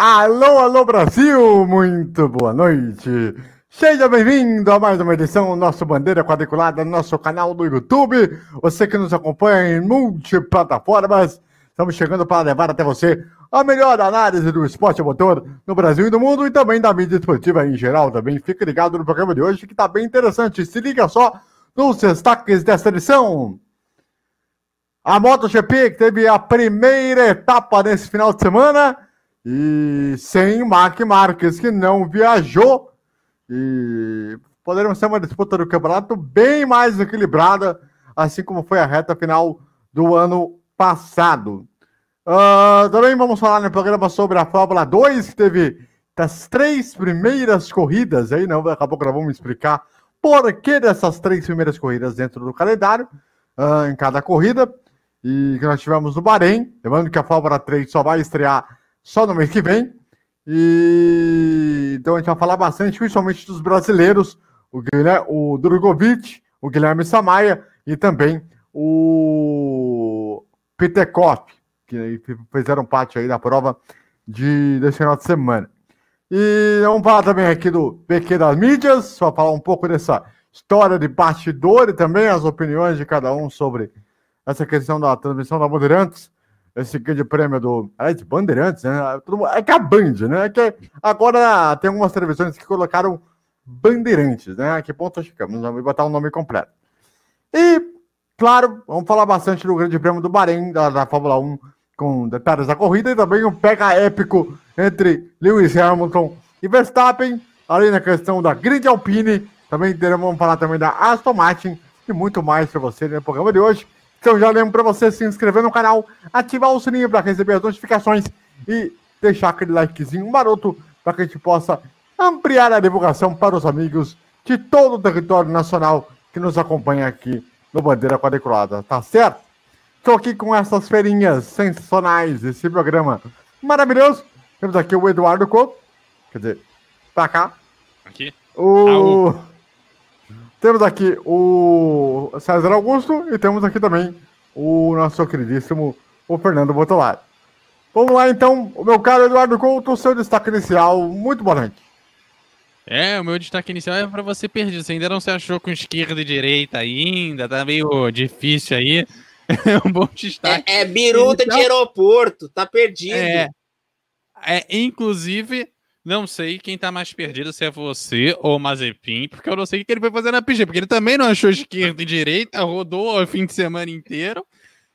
Alô, alô Brasil, muito boa noite. Seja bem-vindo a mais uma edição do nosso Bandeira Quadriculada no nosso canal do YouTube. Você que nos acompanha em multiplataformas, estamos chegando para levar até você a melhor análise do esporte motor no Brasil e no mundo e também da mídia esportiva em geral também. Fique ligado no programa de hoje que está bem interessante. Se liga só nos destaques desta edição. A MotoGP que teve a primeira etapa nesse final de semana e sem Mark Marques, que não viajou. E poderemos ter uma disputa do campeonato bem mais equilibrada, assim como foi a reta final do ano passado. Uh, também vamos falar no programa sobre a Fórmula 2, que teve das três primeiras corridas, aí não, daqui a pouco nós vamos explicar por que dessas três primeiras corridas dentro do calendário, uh, em cada corrida, e que nós tivemos no Bahrein, lembrando que a Fórmula 3 só vai estrear só no mês que vem. E então a gente vai falar bastante, principalmente dos brasileiros, o, Guilherme, o Drogovic, o Guilherme Samaia e também o Peter que fizeram parte aí da prova de, desse final de semana. E vamos falar também aqui do PQ das mídias, só falar um pouco dessa história de bastidor e também as opiniões de cada um sobre essa questão da transmissão da Bandeirantes esse grande prêmio do. É de Bandeirantes, né? É que é a Band, né? É que agora tem algumas televisões que colocaram Bandeirantes, né? Que ponto ficamos? Vamos botar o um nome completo. E, claro, vamos falar bastante do Grande Prêmio do Bahrein, da, da Fórmula 1, com detalhes da corrida e também um pega épico entre Lewis Hamilton e Verstappen, além da questão da Grande Alpine. Também teremos, vamos falar também da Aston Martin e muito mais para você no programa de hoje. Então já lembro para você se inscrever no canal, ativar o sininho para receber as notificações e deixar aquele likezinho maroto para que a gente possa ampliar a divulgação para os amigos de todo o território nacional que nos acompanha aqui no Bandeira Quadriculada, tá certo? Estou aqui com essas feirinhas sensacionais, esse programa maravilhoso. Temos aqui o Eduardo Couto, quer dizer, para cá. Aqui. O... Temos aqui o César Augusto e temos aqui também o nosso queridíssimo o Fernando Botolari. Vamos lá então, o meu caro Eduardo Couto, seu destaque inicial. Muito boa noite. É, o meu destaque inicial é para você perder. Você ainda não se achou com esquerda e direita ainda, tá meio difícil aí. É um bom destaque. É, é biruta de aeroporto, tá perdido. É, é, inclusive, não sei quem tá mais perdido, se é você ou o Mazepin, porque eu não sei o que ele foi fazer na pista, porque ele também não achou esquerda e direita, rodou o fim de semana inteiro.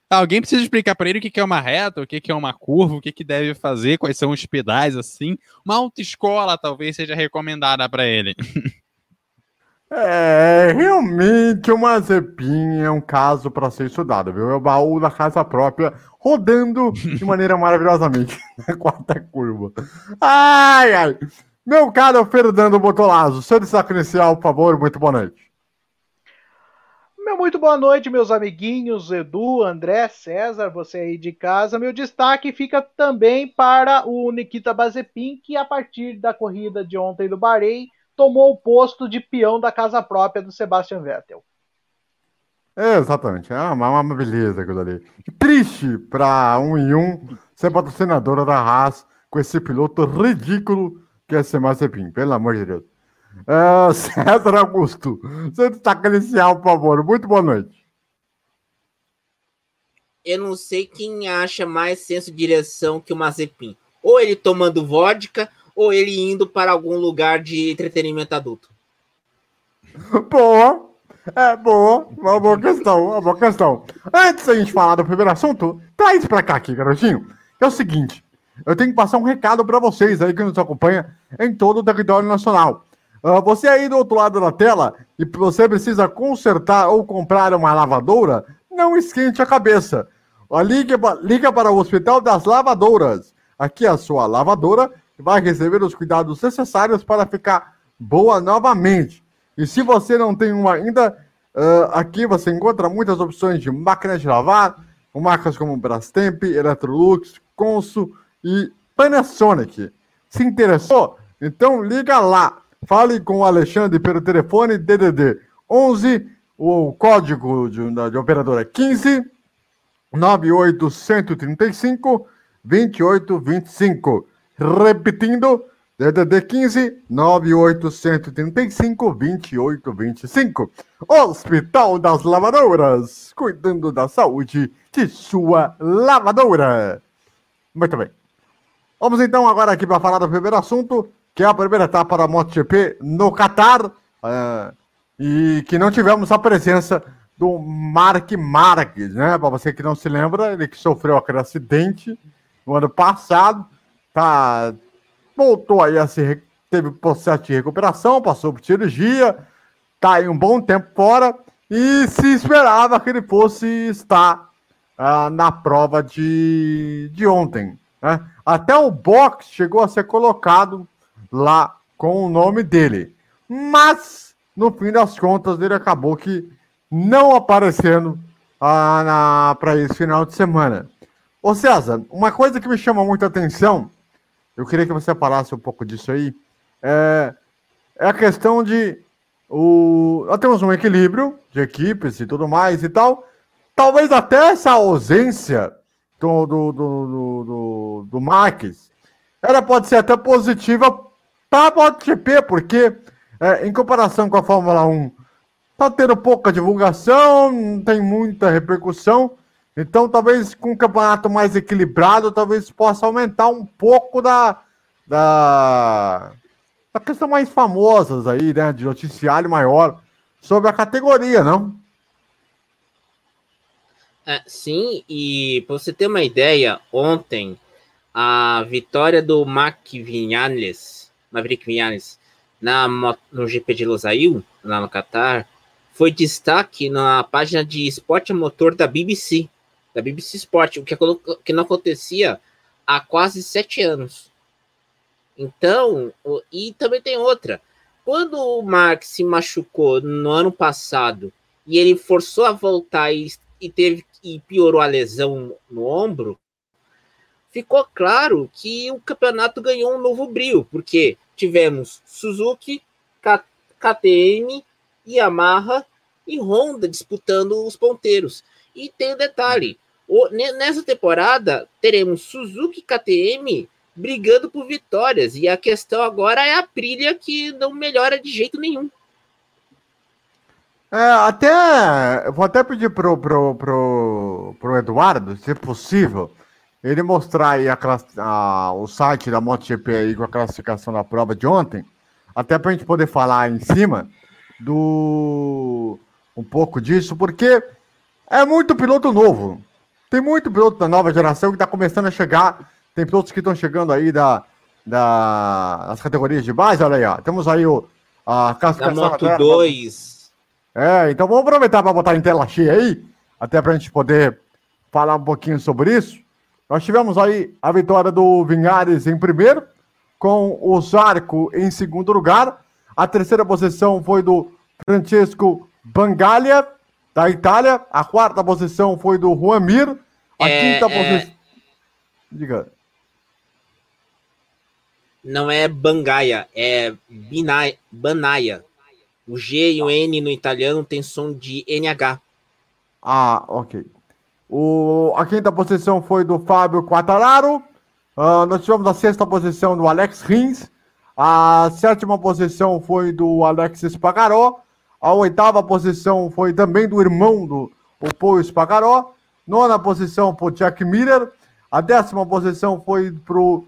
Alguém precisa explicar para ele o que é uma reta, o que é uma curva, o que deve fazer, quais são os pedais, assim. Uma autoescola talvez seja recomendada para ele. É, realmente o Mazepin é um caso para ser estudado, viu? É o baú da casa própria rodando de maneira maravilhosamente na quarta curva. Ai, ai. Meu caro Fernando Botolazzo, seu destaque inicial, por favor, muito boa noite. Meu muito boa noite, meus amiguinhos Edu, André, César, você aí de casa. Meu destaque fica também para o Nikita Bazepin, que a partir da corrida de ontem do Bahrein tomou o posto de peão da casa própria do Sebastian Vettel. É, exatamente, é uma, uma beleza aquilo ali. Triste para um em um ser patrocinadora da Haas com esse piloto ridículo que é ser Mazepin, pelo amor de Deus. Uh, César Augusto, seu destaque inicial, por favor. Muito boa noite. Eu não sei quem acha mais senso de direção que o Mazepin. Ou ele tomando vodka, ou ele indo para algum lugar de entretenimento adulto? Boa! É boa, uma boa questão, uma boa questão. Antes da gente falar do primeiro assunto, traz pra cá aqui, garotinho. É o seguinte, eu tenho que passar um recado para vocês aí que nos acompanha em todo o território nacional. Uh, você aí do outro lado da tela e você precisa consertar ou comprar uma lavadora, não esquente a cabeça. Liga, liga para o Hospital das Lavadouras. Aqui é a sua lavadora vai receber os cuidados necessários para ficar boa novamente. E se você não tem uma ainda, uh, aqui você encontra muitas opções de máquinas de lavar, com marcas como Brastemp, Electrolux, Consul e Panasonic. Se interessou? Então liga lá. Fale com o Alexandre pelo telefone DDD 11, o código de, de operadora é 15 98 135 2825. Repetindo, DDD 15 9835 2825. Hospital das Lavadoras, cuidando da saúde de sua lavadora. Muito bem. Vamos então agora aqui para falar do primeiro assunto, que é a primeira etapa da MotoGP no Catar. Uh, e que não tivemos a presença do Mark Marques, né? Para você que não se lembra, ele que sofreu aquele acidente no ano passado, tá voltou aí a se teve processo de recuperação, passou por cirurgia, tá aí um bom tempo fora e se esperava que ele fosse estar ah, na prova de, de ontem. Né? Até o box chegou a ser colocado lá com o nome dele, mas no fim das contas ele acabou que não aparecendo ah, para esse final de semana. Ô César, uma coisa que me chama muita atenção eu queria que você falasse um pouco disso aí. É, é a questão de. O, nós temos um equilíbrio de equipes e tudo mais e tal. Talvez até essa ausência do, do, do, do, do, do Marques ela pode ser até positiva para a MotoGP, porque é, em comparação com a Fórmula 1, tá tendo pouca divulgação, não tem muita repercussão. Então, talvez com um campeonato mais equilibrado, talvez possa aumentar um pouco da, da, da questão mais famosas aí, né? De noticiário maior sobre a categoria, não? É, sim, e para você ter uma ideia, ontem a vitória do Mac Vinales, Maverick Vinales, na, no GP de Losail, lá no Qatar, foi destaque na página de esporte motor da BBC da BBC Sport, o que, que não acontecia há quase sete anos. Então, e também tem outra. Quando o Mark se machucou no ano passado e ele forçou a voltar e, e teve e piorou a lesão no ombro, ficou claro que o campeonato ganhou um novo brilho, porque tivemos Suzuki, KTM, Yamaha e Honda disputando os ponteiros. E tem um detalhe: nessa temporada, teremos Suzuki KTM brigando por vitórias. E a questão agora é a Aprilia, que não melhora de jeito nenhum. É, até. Vou até pedir pro, pro, pro, pro Eduardo, se possível, ele mostrar aí a, a, o site da MotoGP aí com a classificação da prova de ontem, até para a gente poder falar em cima do um pouco disso, porque é muito piloto novo. Tem muito piloto da nova geração que está começando a chegar. Tem pilotos que estão chegando aí da, da, das categorias de base. Olha aí, ó. Temos aí o, a classificação. Da Moto 2. É, então vamos aproveitar para botar em tela cheia aí, até para a gente poder falar um pouquinho sobre isso. Nós tivemos aí a vitória do Vinhares em primeiro, com o Zarco em segundo lugar. A terceira posição foi do Francesco Bangalha, da Itália. A quarta posição foi do Juan Mir. A é, quinta é... posição. Diga. Não é Bangaia, é Binai, Banaia. O G e o N no italiano tem som de NH. Ah, ok. O, a quinta posição foi do Fábio Quattararo. Uh, nós tivemos a sexta posição do Alex Rins. A sétima posição foi do Alex Spagaró. A oitava posição foi também do irmão do o Paul Spagaró. Nona posição para o Jack Miller. A décima posição foi para o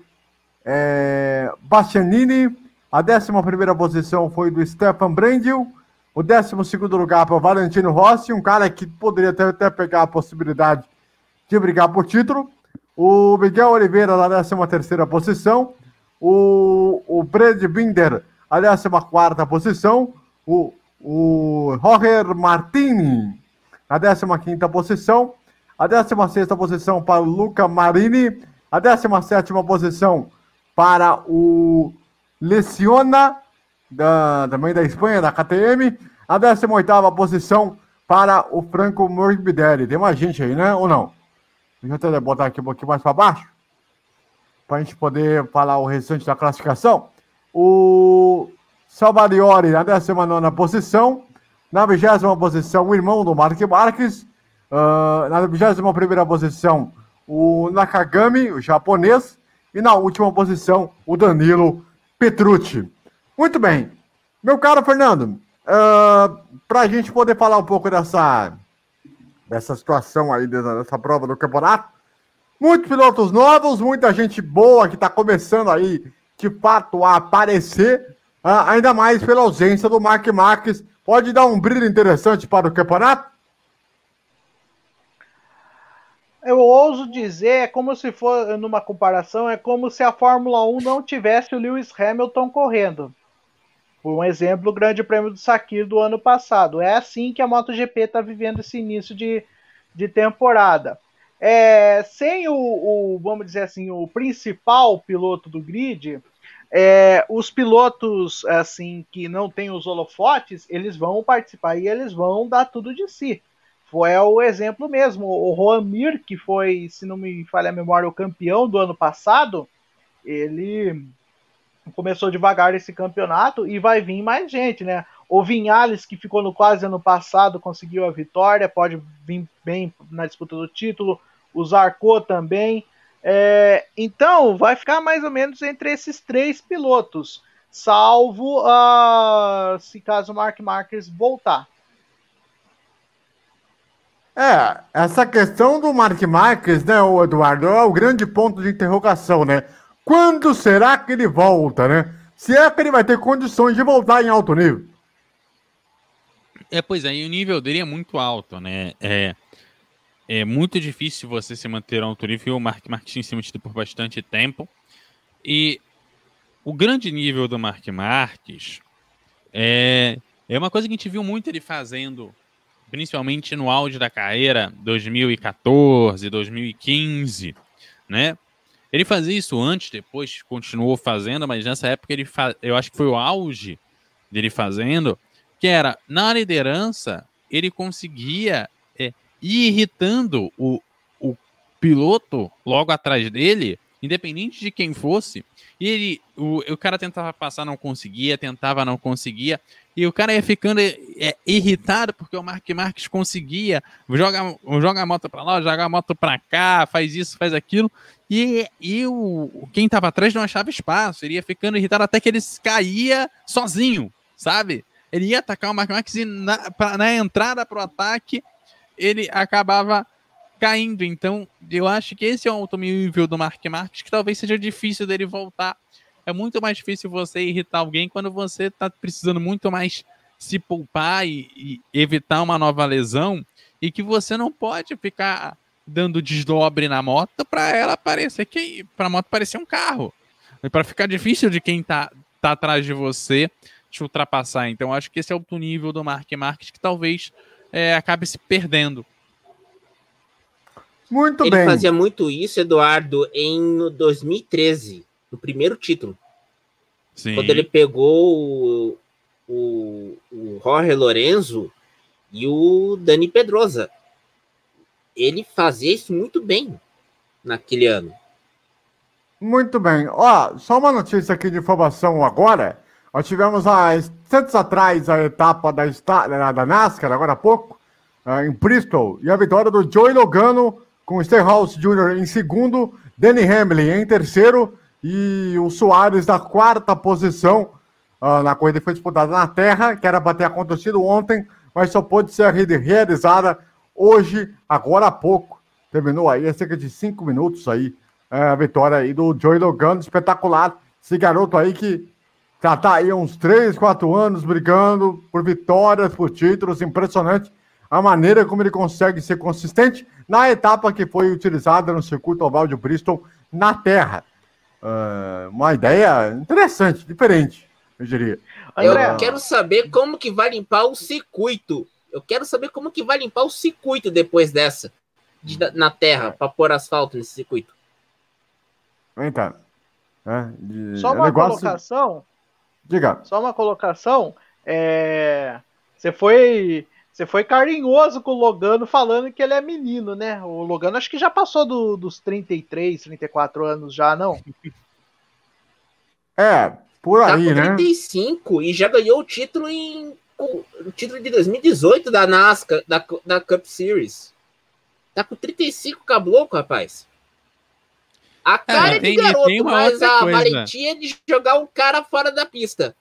é, Bastianini. A décima primeira posição foi do Stefan Brendil. O décimo segundo lugar para o Valentino Rossi, um cara que poderia até, até pegar a possibilidade de brigar por título. O Miguel Oliveira na décima terceira posição. O, o Brad Binder, a décima quarta posição. O, o Roger Martini, na décima quinta posição. A 16 posição para o Luca Marini. A 17 posição para o Leciona, da, também da Espanha, da KTM. A 18 posição para o Franco Morbidelli. Tem mais gente aí, né? Ou não? Deixa eu até botar aqui um pouquinho mais para baixo. Para a gente poder falar o restante da classificação. O Salvadori na 19 posição. Na 20 posição, o irmão do Mark Marques. Uh, na 21 posição, o Nakagami, o japonês. E na última posição, o Danilo Petrucci. Muito bem. Meu caro Fernando, uh, ah, para a gente poder falar um pouco dessa, dessa situação aí, dessa, dessa prova do campeonato, muitos pilotos novos, muita gente boa que está começando aí, de fato, a aparecer, uh, ainda mais pela ausência do Mark Marques. Pode dar um brilho interessante para o campeonato? Eu ouso dizer, é como se for, numa comparação, é como se a Fórmula 1 não tivesse o Lewis Hamilton correndo. Por um exemplo, o Grande Prêmio do Sakir do ano passado. É assim que a MotoGP está vivendo esse início de, de temporada. É, sem o, o, vamos dizer assim, o principal piloto do grid, é, os pilotos assim que não têm os holofotes, eles vão participar e eles vão dar tudo de si. Foi o exemplo mesmo. O Juan Mir, que foi, se não me falha a memória, o campeão do ano passado, ele começou devagar esse campeonato e vai vir mais gente, né? O Vinhales, que ficou no quase ano passado, conseguiu a vitória, pode vir bem na disputa do título. O Zarco também. É, então, vai ficar mais ou menos entre esses três pilotos, salvo uh, se caso o Mark Marques voltar. É, essa questão do Mark Marques, né, o Eduardo, é o grande ponto de interrogação, né? Quando será que ele volta, né? Se é que ele vai ter condições de voltar em alto nível. É, pois é, e o nível dele é muito alto, né? É, é muito difícil você se manter alto nível. O Mark Marques tem se mantido por bastante tempo. E o grande nível do Mark Marques é, é uma coisa que a gente viu muito ele fazendo, principalmente no auge da carreira, 2014, 2015, né? Ele fazia isso antes, depois continuou fazendo, mas nessa época ele fa... eu acho que foi o auge dele fazendo, que era na liderança ele conseguia é, ir irritando o, o piloto logo atrás dele, independente de quem fosse, e ele, o, o cara tentava passar, não conseguia, tentava, não conseguia. E o cara ia ficando é, irritado porque o Mark Marques conseguia, joga, joga a moto para lá, joga a moto para cá, faz isso, faz aquilo. E, e o, quem estava atrás não achava espaço, ele ia ficando irritado até que ele caía sozinho, sabe? Ele ia atacar o Mark Marques e na, pra, na entrada para o ataque ele acabava caindo. Então, eu acho que esse é o alto nível do Mark Marques, que talvez seja difícil dele voltar. É muito mais difícil você irritar alguém quando você está precisando muito mais se poupar e, e, evitar uma nova lesão e que você não pode ficar dando desdobre na moto para ela parecer que para a moto parecer um carro. Para ficar difícil de quem tá, tá atrás de você te ultrapassar. Então acho que esse é o alto nível do Mark Marques que talvez é, acabe se perdendo. Muito ele bem. Ele fazia muito isso, Eduardo, em 2013, no primeiro título. Sim. Quando ele pegou o, o, o Jorge Lorenzo e o Dani Pedrosa. Ele fazia isso muito bem naquele ano. Muito bem. Ó, só uma notícia aqui de informação agora. Nós tivemos há instantes atrás a etapa da, da NASCAR, agora há pouco, eh, em Bristol, e a vitória do Joey Logano com o Stenhouse Jr. em segundo, Danny Hamlin em terceiro e o Soares na quarta posição. Uh, na corrida foi disputada na terra, que era para ter acontecido ontem, mas só pôde ser realizada hoje, agora há pouco. Terminou aí, há cerca de cinco minutos aí, é, a vitória aí do Joey Logano, espetacular. Esse garoto aí que já tá aí uns três, quatro anos brigando por vitórias, por títulos, impressionante a maneira como ele consegue ser consistente na etapa que foi utilizada no circuito oval de Bristol na Terra. Uh, uma ideia interessante, diferente, eu diria. André, eu quero saber como que vai limpar o circuito. Eu quero saber como que vai limpar o circuito depois dessa, de, na Terra, para pôr asfalto nesse circuito. Então, é, de, Só é uma negócio... colocação. Diga. Só uma colocação. É... Você foi você foi carinhoso com o Logano falando que ele é menino, né? O Logano acho que já passou do, dos 33, 34 anos já, não? É, por tá aí, tá com 35 né? e já ganhou o título em o título de 2018 da NASCAR, da, da Cup Series. Tá com 35 cabloco, rapaz. A cara É, é, tem- de garoto, tem uma mas a coisa. valentia é de jogar um cara fora da pista.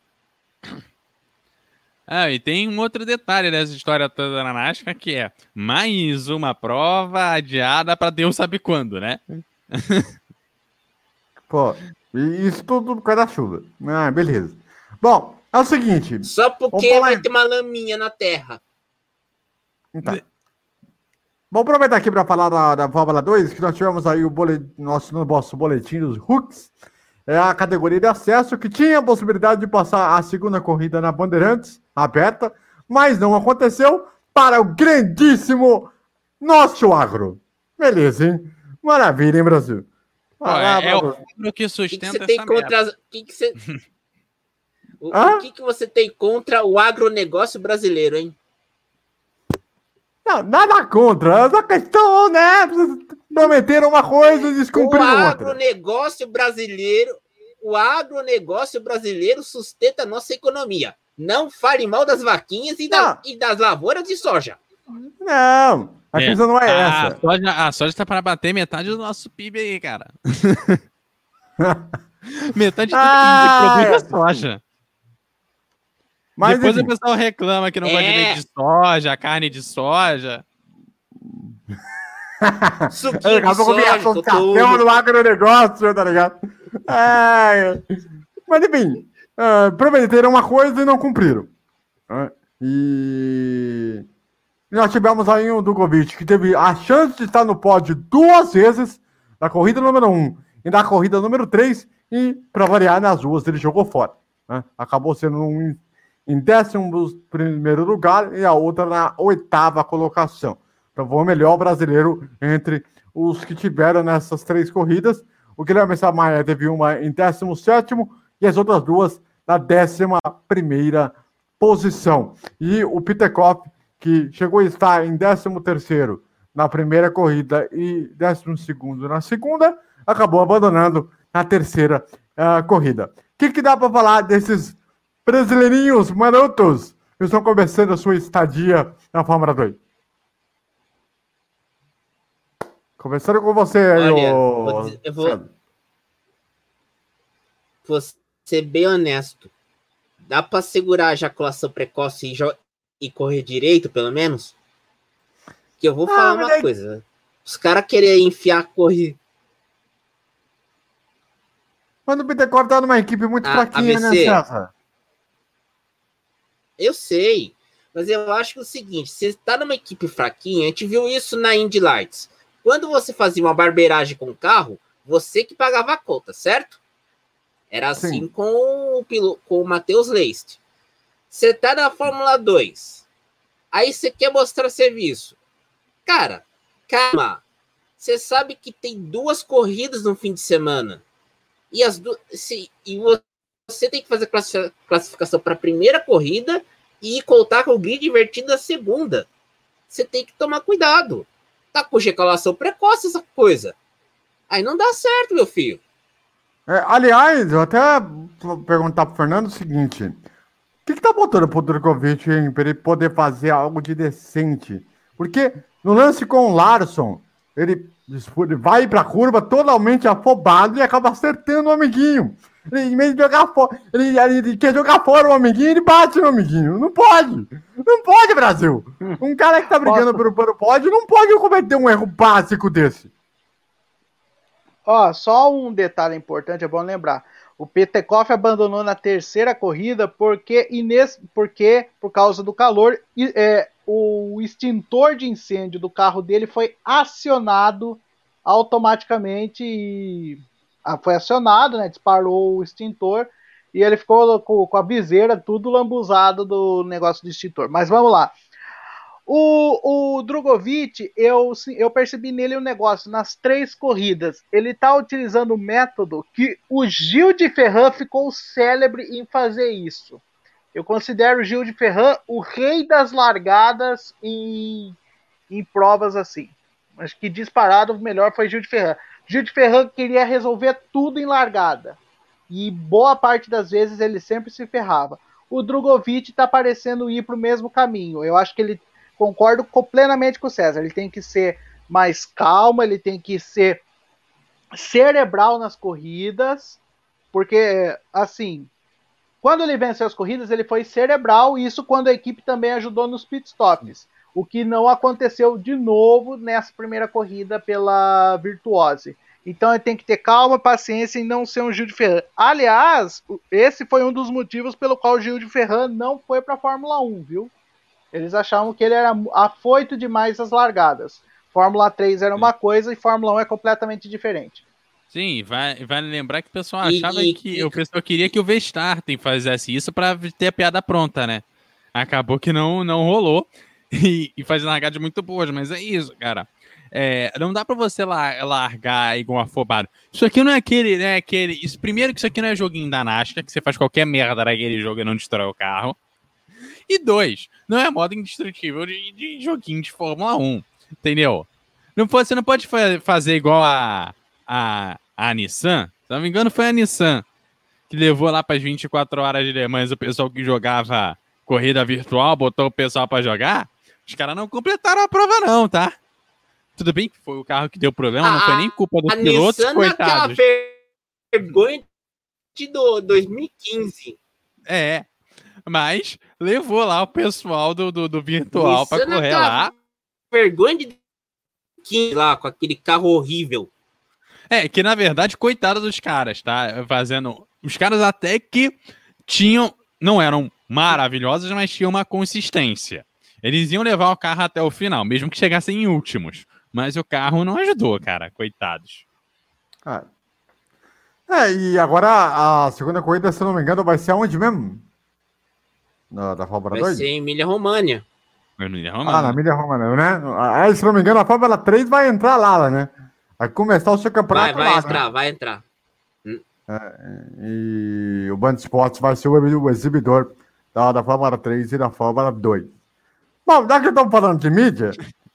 Ah, e tem um outro detalhe dessa história toda na NASCAR, que é mais uma prova adiada para Deus sabe quando, né? Pô, e isso tudo por causa da chuva. Ah, beleza. Bom, é o seguinte. Só porque vai em- ter uma laminha na terra. Então. Vamos aproveitar aqui para falar da, da Fórmula 2, que nós tivemos aí o boletim, nosso, no nosso boletim dos Hooks, a categoria de acesso que tinha a possibilidade de passar a segunda corrida na Bandeirantes, aberta, mas não aconteceu para o grandíssimo nosso agro. Beleza, hein? Maravilha, hein, Brasil? É, é o agro que O que, que sustenta você tem essa contra que, que você o, o que, que você tem contra o agronegócio brasileiro, hein? Não, nada contra, essa questão, né? Prometeram uma coisa e O descumpriram outra. agronegócio brasileiro, o agronegócio brasileiro sustenta a nossa economia. Não fale mal das vaquinhas e, da- e das lavouras de soja. Não, a É. questão não é a, essa. soja, a soja tá para bater metade do nosso PIB aí, cara. metade de tudo Ah, produz é. é soja. Mas Depois enfim, o pessoal reclama que não gosta de É. leite de soja, carne de soja. Suquinho de soja, associação tudo. do agronegócio, tá ligado? É, mas enfim, ah, prometeram uma coisa e não cumpriram. Ah, E nós tivemos aí o Dugovic, que teve a chance de estar no pódio duas vezes, na corrida número 1 um, e na corrida número 3, e para variar nas duas ele jogou fora. né? Acabou sendo um em décimo primeiro lugar e a outra na oitava colocação. Então foi o melhor brasileiro entre os que tiveram nessas três corridas. O Guilherme Samaia teve uma em 17 e as outras duas na 11 primeira posição. E o Pitekoff, que chegou a estar em 13 terceiro na primeira corrida e 12 segundo na segunda, acabou abandonando na terceira ah, corrida. O que, que dá para falar desses brasileirinhos marotos que estão começando a sua estadia na Fórmula 2? Começando com você aí, Olha, ô- vou dizer- eu vou-. Vou ser bem honesto. Dá pra segurar a ejaculação precoce e, jo- e correr direito, pelo menos? Que eu vou Ah, falar uma aí- coisa. Os caras querem enfiar correr. Mas o Bittencourt tá numa equipe muito A- fraquinha, né, ABC? César? Eu sei. Mas eu acho que é o seguinte: você tá numa equipe fraquinha, a gente viu isso na Indy Lights. Quando você fazia uma barbeiragem com o carro, você que pagava a conta, certo? Era assim Sim. com o, pilo- com o Matheus Leist. Você tá na Fórmula 2. Aí você quer mostrar serviço. Cara, calma. Você sabe que tem duas corridas no fim de semana. E as duas. se- E você tem que fazer classi- classificação para a primeira corrida e contar com o grid invertido na segunda. Você tem que tomar cuidado. Tá com ejaculação precoce essa coisa. Aí não dá certo, meu filho. É, aliás, eu até vou perguntar pro Fernando o seguinte: o que, que tá botando pro Drogovic hein, pra ele poder fazer algo de decente? Porque no lance com o Larson, ele, vai pra curva totalmente afobado e acaba acertando o amiguinho. Ele, em vez de jogar fora, ele, ele quer jogar fora o amiguinho, ele bate no amiguinho. Não pode! Não pode, Brasil! Um cara que tá brigando pelo, pelo pódio não pode cometer um erro básico desse. Ó, só um detalhe importante, é bom lembrar. O Petekoff abandonou na terceira corrida porque, ines... porque por causa do calor, e, é, o extintor de incêndio do carro dele foi acionado automaticamente e foi acionado, né? Disparou o extintor e ele ficou com, a viseira tudo lambuzado do negócio do extintor. Mas vamos lá. O, o Drogovic, eu, eu percebi nele um negócio nas três corridas. Ele está utilizando o método que o Gil de Ferran ficou célebre em fazer isso. Eu considero o Gil de Ferran o rei das largadas em, em provas assim. Acho que disparado o melhor foi Gil de Ferran. Gil de Ferran queria resolver tudo em largada. E boa parte das vezes ele sempre se ferrava. O Drogovic está parecendo ir para o mesmo caminho. Eu acho que ele concordo plenamente com o César. Ele tem que ser mais calmo, ele tem que ser cerebral nas corridas, porque, assim, quando ele venceu as corridas, ele foi cerebral, isso quando a equipe também ajudou nos pitstops, o que não aconteceu de novo nessa primeira corrida pela Virtuose. Então ele tem que ter calma, paciência e não ser um Gil de Ferran. Aliás, esse foi um dos motivos pelo qual o Gil de Ferran não foi para a Fórmula 1, viu? Eles achavam que ele era afoito demais as largadas. Fórmula 3 era uma coisa e Fórmula 1 é completamente diferente. Sim, vai, vai lembrar que o pessoal achava e, que e, o pessoal queria que o Verstappen fizesse isso para ter a piada pronta, né? Acabou que não, não rolou e, e faz largadas muito boas, mas é isso, cara. É, não dá para você largar igual afobado. Isso aqui não é aquele, né? Aquele, isso, primeiro que isso aqui não é joguinho da NASCAR, que você faz qualquer merda naquele jogo e não destrói o carro. E dois, não é modo indestrutível de, de joguinho de Fórmula 1, entendeu? Não você não pode fazer igual a, a, a Nissan. Se não me engano, foi a Nissan que levou lá para as 24 horas de Le Mans o pessoal que jogava corrida virtual, botou o pessoal para jogar. Os caras não completaram a prova, não, tá? Tudo bem que foi o carro que deu problema, a, não foi nem culpa dos pilotos, Nissan coitados. vergonha de do 2015. É, mas levou lá o pessoal do, do, do virtual para correr lá. Vergonha de 15 lá, com aquele carro horrível. É, que na verdade, coitado dos caras, tá? Fazendo. Os caras até que tinham. Não eram maravilhosos, mas tinham uma consistência. Eles iam levar o carro até o final, mesmo que chegassem em últimos. Mas o carro não ajudou, cara. Coitados. Ah. É, e agora a segunda corrida, se não me engano, vai ser aonde mesmo? Na, da Fórmula 2? Vai ser em Emília-România. Ah, na Emília-România, né? Ah, se não me engano, a Fórmula 3 vai entrar lá, né? Vai começar o seu campeonato vai, vai lá, entrar, né? vai entrar. É, e o Band Esportes vai ser o exibidor da, da Fórmula 3 e da Fórmula 2. Bom, já que estamos falando de mídia,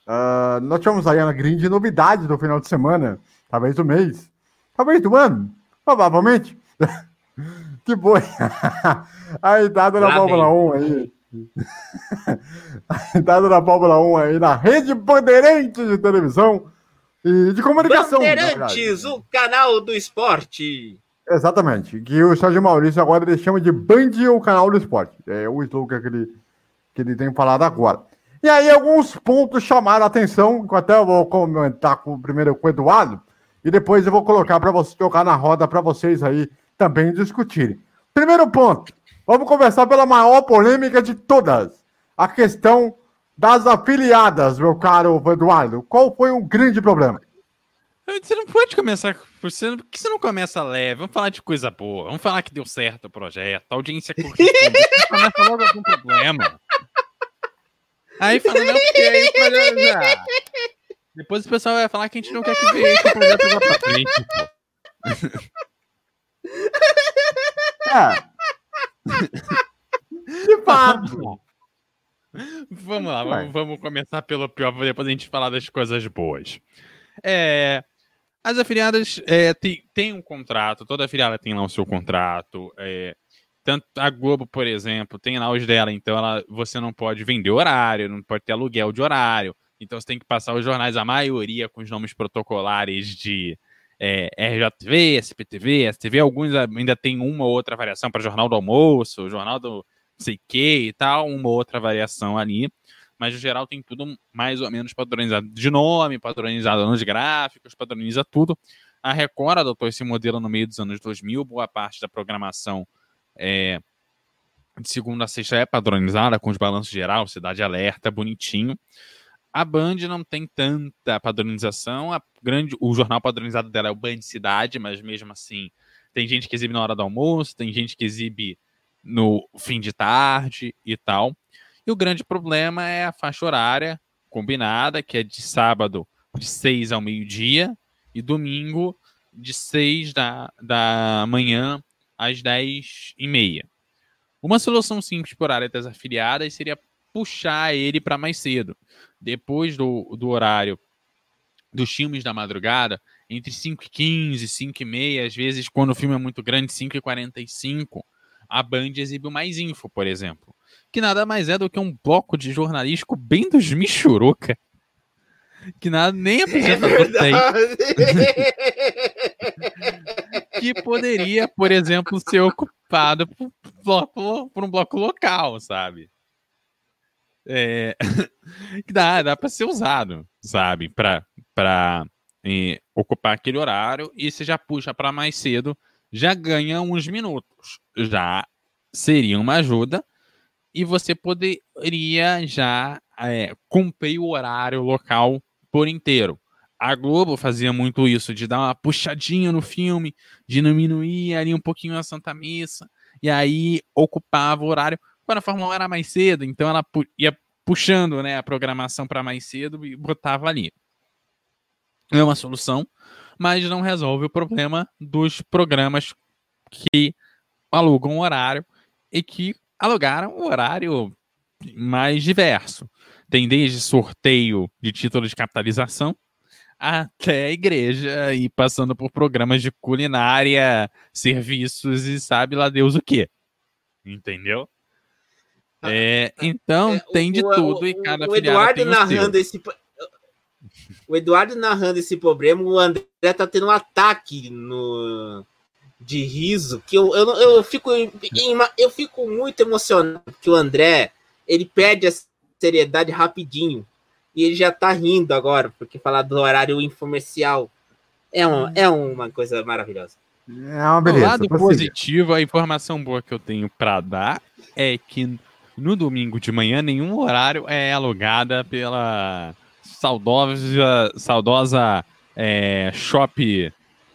uh, nós tivemos aí a grande novidade do final de semana, talvez do mês, talvez do ano, provavelmente. que foi a entrada da Fórmula 1 aí. a entrada da Fórmula 1 aí na rede Bandeirantes de televisão e de comunicação. Bandeirantes, o canal do esporte. Exatamente, que o Sérgio Maurício agora ele chama de Band o canal do esporte. É o slogan que ele que ele tem falado agora. E aí, alguns pontos chamaram a atenção, que até eu vou comentar com, primeiro com o Eduardo, e depois eu vou colocar para você tocar na roda para vocês aí também discutirem. Primeiro ponto, vamos começar pela maior polêmica de todas, a questão das afiliadas, meu caro Eduardo. Qual foi o grande problema? Você não pode começar. Você, por que você não começa leve? Vamos falar de coisa boa. Vamos falar que deu certo o projeto. A audiência começa logo com problema. Aí fala, não, porque aí já... Depois o pessoal vai falar que a gente não quer que, veja o projeto vá pra frente, pô. É. De fato. Vamos lá, vamos, vamos, começar pelo pior, depois a gente falar das coisas boas. É, as afiliadas é, têm um contrato, toda afiliada tem lá o seu contrato. É, tanto a Globo, por exemplo, tem lá os dela, então ela, você não pode vender horário, não pode ter aluguel de horário. Então você tem que passar os jornais, a maioria com os nomes protocolares de é, RJTV, SPTV, STV, alguns ainda tem uma ou outra variação para Jornal do Almoço, Jornal do sei que e tal, uma ou outra variação ali mas no geral tem tudo mais ou menos padronizado de nome, padronizado nos gráficos, padroniza tudo. A Record adotou esse modelo no meio dos anos 2000, boa parte da programação é, de segunda a sexta é padronizada, com os balanços geral, cidade alerta, bonitinho. A Band não tem tanta padronização, a grande, o jornal padronizado dela é o Band Cidade, mas mesmo assim tem gente que exibe na hora do almoço, tem gente que exibe no fim de tarde e tal. E o grande problema é a faixa horária combinada, que é de sábado de 6 ao meio-dia e domingo de 6 da, da manhã às 10 e meia. Uma solução simples por área das afiliadas seria puxar ele para mais cedo. Depois do, do horário dos filmes da madrugada, entre 5 e 15, 5 e meia, às vezes quando o filme é muito grande, 5 e 45, a Band exibe mais info, por exemplo que nada mais é do que um bloco de jornalístico bem dos Michuruca. que nada, nem É apresentador tem, verdade. que poderia, por exemplo, ser ocupado por, bloco- por um bloco local, sabe? É, que dá, dá para ser usado, sabe? Para para ocupar aquele horário e você já puxa para mais cedo, já ganha uns minutos, já seria uma ajuda e você poderia já é, cumprir o horário local por inteiro. A Globo fazia muito isso, de dar uma puxadinha no filme, de diminuir ali um pouquinho a Santa Missa, e aí ocupava o horário. Quando a Fórmula 1 era mais cedo, então ela ia puxando né, a programação para mais cedo e botava ali. É uma solução, mas não resolve o problema dos programas que alugam o horário e que alugaram o horário mais diverso. Tem desde sorteio de título de capitalização até a igreja e passando por programas de culinária, serviços e sabe lá Deus o que. Entendeu? É, então É, tem de o- tudo o- e cada o Eduardo tem o narrando esse o Eduardo narrando esse problema, o André tá tendo um ataque no de riso que eu, eu, eu fico em- eu fico muito emocionado que o André ele perde a seriedade rapidinho e ele já tá rindo agora porque falar do horário infomercial é, um, é uma coisa maravilhosa. É uma O beleza. lado prossiga. positivo, a informação boa que eu tenho pra dar é que no domingo de manhã nenhum horário é alugada pela saudosa, saudosa é, shop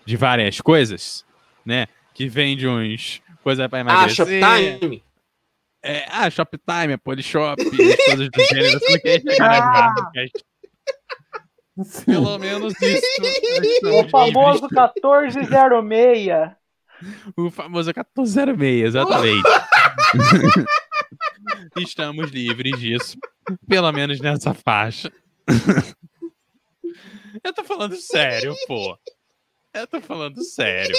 de várias coisas, né? Que vende uns coisas pra Ah, emagrecer. Shoptime. É, ah, Shoptime, é Polishop, as coisas do gênero. Você não quer chegar nesse podcast. Sim. Pelo menos isso. nós O famoso livres. 1406. O famoso 1406, exatamente. Estamos livres disso. Pelo menos nessa faixa. Eu tô falando sério, pô. Eu tô falando sério.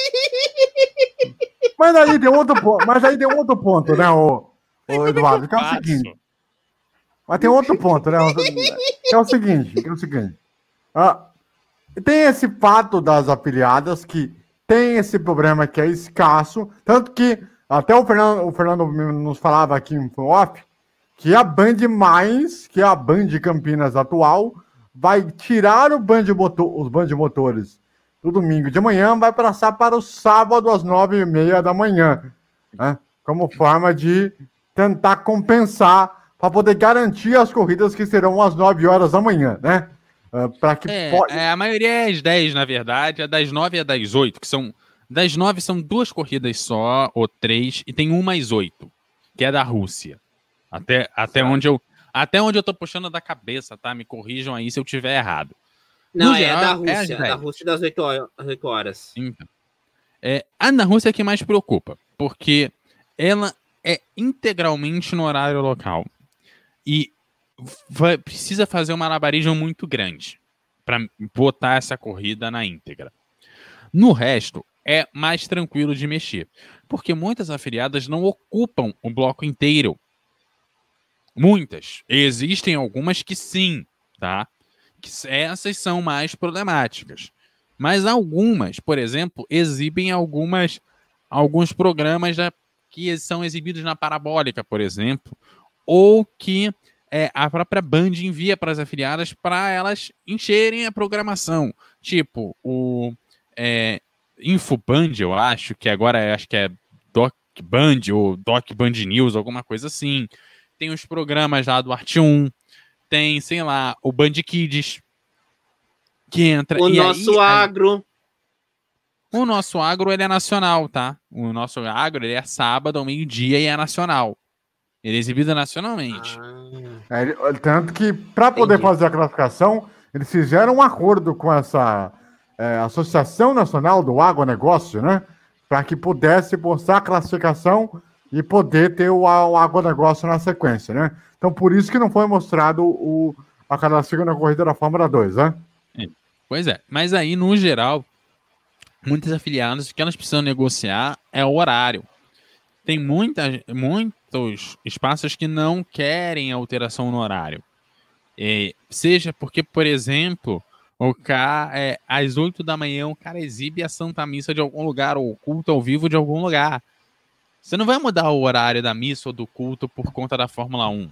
Mas aí tem outro ponto, mas aí tem outro ponto, né, o, o Eduardo, que é o seguinte. Mas tem outro ponto, né? Que é o seguinte, que é o seguinte. Ah, tem esse fato das afiliadas que tem esse problema que é escasso, tanto que até o Fernando, o Fernando nos falava aqui em off que a Band Mais, que é a Band Campinas atual, vai tirar o band motor, os band motores do domingo de manhã, vai passar para o sábado às nove e meia da manhã, né? como forma de tentar compensar para poder garantir as corridas que serão às 9 horas da manhã, né? para que É, pode... é, a maioria é às 10, na verdade. A das 9 e a das 8, que são. Das 9 são duas corridas só, ou três, e tem uma às 8, que é da Rússia. Até, até, onde eu, até onde eu tô puxando da cabeça, tá? Me corrijam aí se eu tiver errado. Não, No é geral, da é Rússia, é da 10. Rússia das 8 horas. às 8 horas. Então, é, a da Rússia é que mais preocupa, porque ela é integralmente no horário local e vai- precisa fazer um malabarismo muito grande para botar essa corrida na íntegra. No resto, é mais tranquilo de mexer, porque muitas afiliadas não ocupam o bloco inteiro. Muitas. Existem algumas que sim, tá? Que essas são mais problemáticas. Mas algumas, por exemplo, exibem algumas alguns programas da- que são exibidos na parabólica, por exemplo, ou que é, a própria Band envia para as afiliadas para elas encherem a programação. Tipo, o é, Infoband, eu acho, que agora é- acho que é Doc Band ou Doc Band News, alguma coisa assim. Tem os programas lá do Arte 1, tem, sei lá, o Band Kids, que entra. O aí, nosso a- agro. O nosso agro ele é nacional, tá? O nosso agro ele é sábado ao meio-dia e é nacional. Ele é exibido nacionalmente. Ah, É, tanto que, para poder Entendi. fazer a classificação, eles fizeram um acordo com essa é, Associação Nacional do Agronegócio, né? Para que pudesse postar a classificação e poder ter o, o agronegócio na sequência, né? Então, por isso que não foi mostrado o, a cada segunda corrida da Fórmula 2, né? Pois é, mas aí, no geral, muitas afiliadas, o que elas precisam negociar é o horário. Tem muitas, muitos espaços que não querem alteração no horário. É, seja porque, por exemplo, o cara, é, às 8 da manhã, o cara exibe a Santa Missa de algum lugar, ou o culto ao vivo de algum lugar. Você não vai mudar o horário da missa ou do culto por conta da Fórmula 1,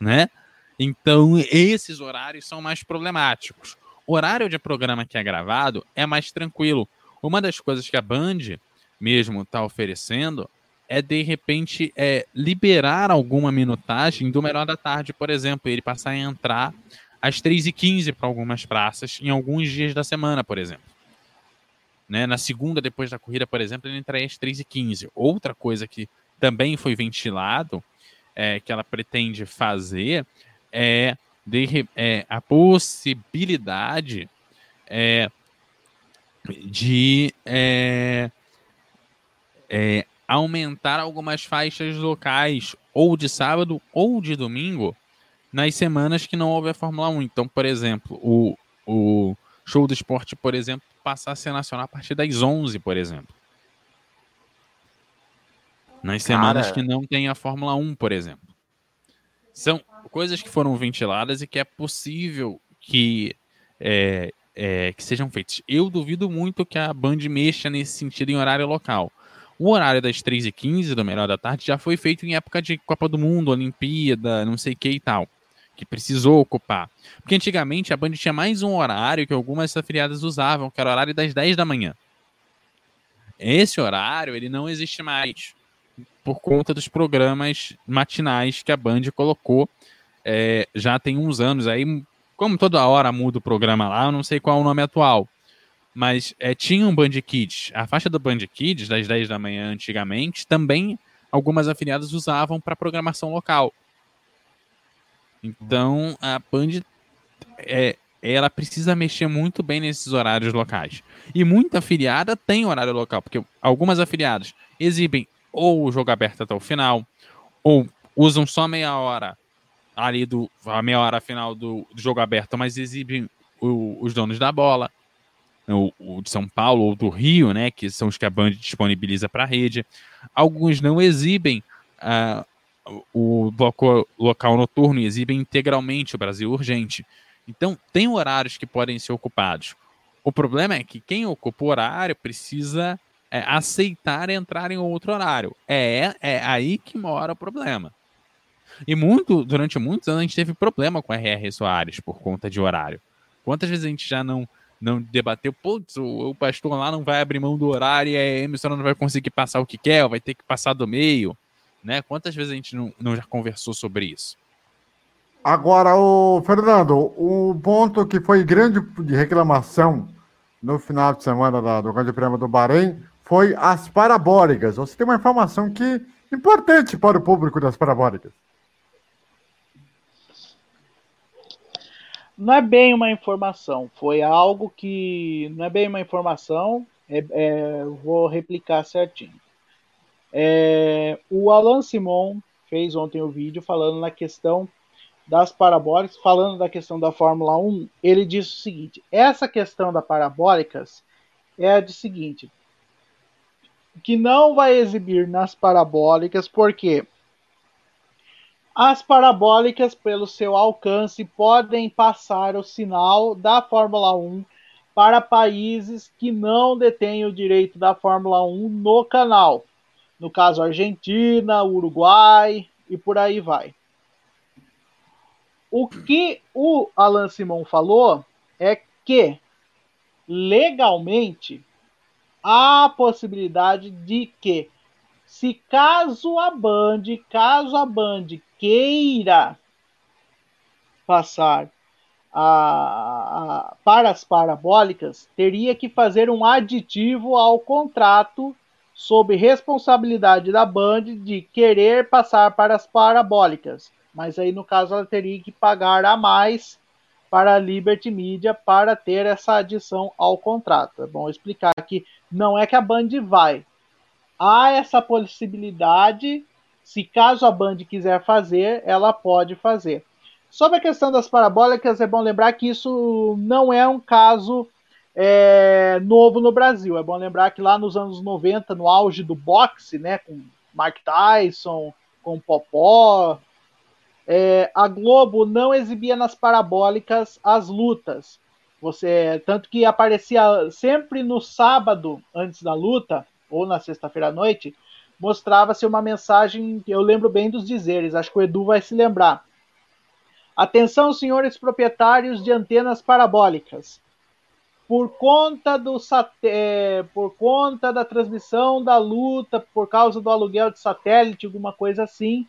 né? Então, esses horários são mais problemáticos. Horário de programa que é gravado é mais tranquilo. Uma das coisas que a Band mesmo está oferecendo é, de repente, é, liberar alguma minutagem do melhor da tarde, por exemplo, ele passar a entrar às 3h15 para algumas praças em alguns dias da semana, por exemplo. Né? Na segunda, depois da corrida, por exemplo, ele entraria às 3h15. Outra coisa que também foi ventilado, é, que ela pretende fazer, é, de, é a possibilidade é, de é, é, aumentar algumas faixas locais, ou de sábado ou de domingo, nas semanas que não houve a Fórmula 1. Então, por exemplo, o, o show do esporte, por exemplo, passar a ser nacional a partir das 11, por exemplo. Nas semanas Cara... que não tem a Fórmula 1, por exemplo. São coisas que foram ventiladas e que é possível que, é, é, que sejam feitas. Eu duvido muito que a Band mexa nesse sentido em horário local. O horário das 3h15 do Melhor da Tarde já foi feito em época de Copa do Mundo, Olimpíada, não sei o que e tal. Que precisou ocupar. Porque antigamente a Band tinha mais um horário que algumas afiliadas usavam, que era o horário das 10 da manhã. Esse horário, ele não existe mais. Por conta dos programas matinais que a Band colocou é, já tem uns anos. Aí, como toda hora muda o programa lá, eu não sei qual é o nome atual mas é, tinha um Band Kids. A faixa do Band Kids, das 10 da manhã antigamente, também algumas afiliadas usavam para programação local. Então, a Band é, ela precisa mexer muito bem nesses horários locais. E muita afiliada tem horário local, porque algumas afiliadas exibem ou o jogo aberto até o final, ou usam só meia hora ali do a meia hora final do, do jogo aberto, mas exibem o, os donos da bola o, o, de São Paulo ou do Rio, né, que são os que a Band disponibiliza para a rede. Alguns não exibem uh, o bloco local noturno, exibem integralmente o Brasil Urgente. Então, tem horários que podem ser ocupados. O problema é que quem ocupa o horário precisa é, aceitar entrar em outro horário. É, é aí que mora o problema. E muito, durante muitos anos a gente teve problema com R.R. Soares por conta de horário. Quantas vezes a gente já não não debateu, putz, o, o, pastor lá não vai abrir mão do horário e a emissora não vai conseguir passar o que quer, vai ter que passar do meio, né? Quantas vezes a gente não, não já conversou sobre isso? Agora, o Fernando, o ponto que foi grande de reclamação no final de semana da, do Grande Prêmio do Bahrein foi as parabólicas. Você tem uma informação que importante para o público das parabólicas. não é bem uma informação, foi algo que não é bem uma informação, é, é, vou replicar certinho. É, o Alan Simon fez ontem o um vídeo falando na questão das parabólicas, falando da questão da Fórmula 1, ele disse o seguinte: essa questão das parabólicas é a de seguinte, que não vai exibir nas parabólicas, porque as parabólicas, pelo seu alcance, podem passar o sinal da Fórmula 1 para países que não detêm o direito da Fórmula 1 no canal. No caso, Argentina, Uruguai e por aí vai. O que o Alan Simon falou é que legalmente a possibilidade de que se caso a Band, caso a Band queira passar a, a, para as parabólicas, teria que fazer um aditivo ao contrato sob responsabilidade da Band de querer passar para as parabólicas. Mas aí, no caso, ela teria que pagar a mais para a Liberty Media para ter essa adição ao contrato. É bom explicar que não é que a Band vai. Há essa possibilidade se caso a Band quiser fazer, ela pode fazer. Sobre a questão das parabólicas, é bom lembrar que isso não é um caso é, novo no Brasil. É bom lembrar que lá nos anos 90, no auge do boxe, né, com Mark Tyson, com Popó, é, a Globo não exibia nas parabólicas as lutas. Você tanto que aparecia sempre no sábado antes da luta ou na sexta-feira à noite, mostrava-se uma mensagem, eu lembro bem dos dizeres, acho que o Edu vai se lembrar. Atenção, senhores proprietários de antenas parabólicas. Por conta do é, por conta da transmissão da luta, por causa do aluguel de satélite, alguma coisa assim,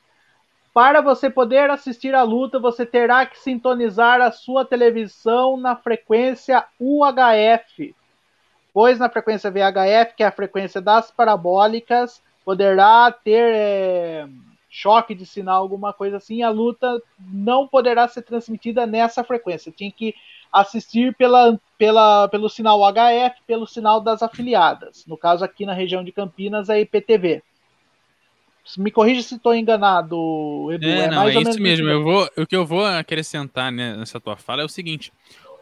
para você poder assistir a luta, você terá que sintonizar a sua televisão na frequência UHF, pois na frequência VHF, que é a frequência das parabólicas, poderá ter é, choque de sinal, alguma coisa assim, a luta não poderá ser transmitida nessa frequência. Tinha que assistir pela, pela, pelo sinal HF, pelo sinal das afiliadas. No caso, aqui na região de Campinas, a IPTV. Me corrija se estou enganado, Edu. É, é não, é isso mesmo. Eu vou, o que eu vou acrescentar nessa tua fala é o seguinte: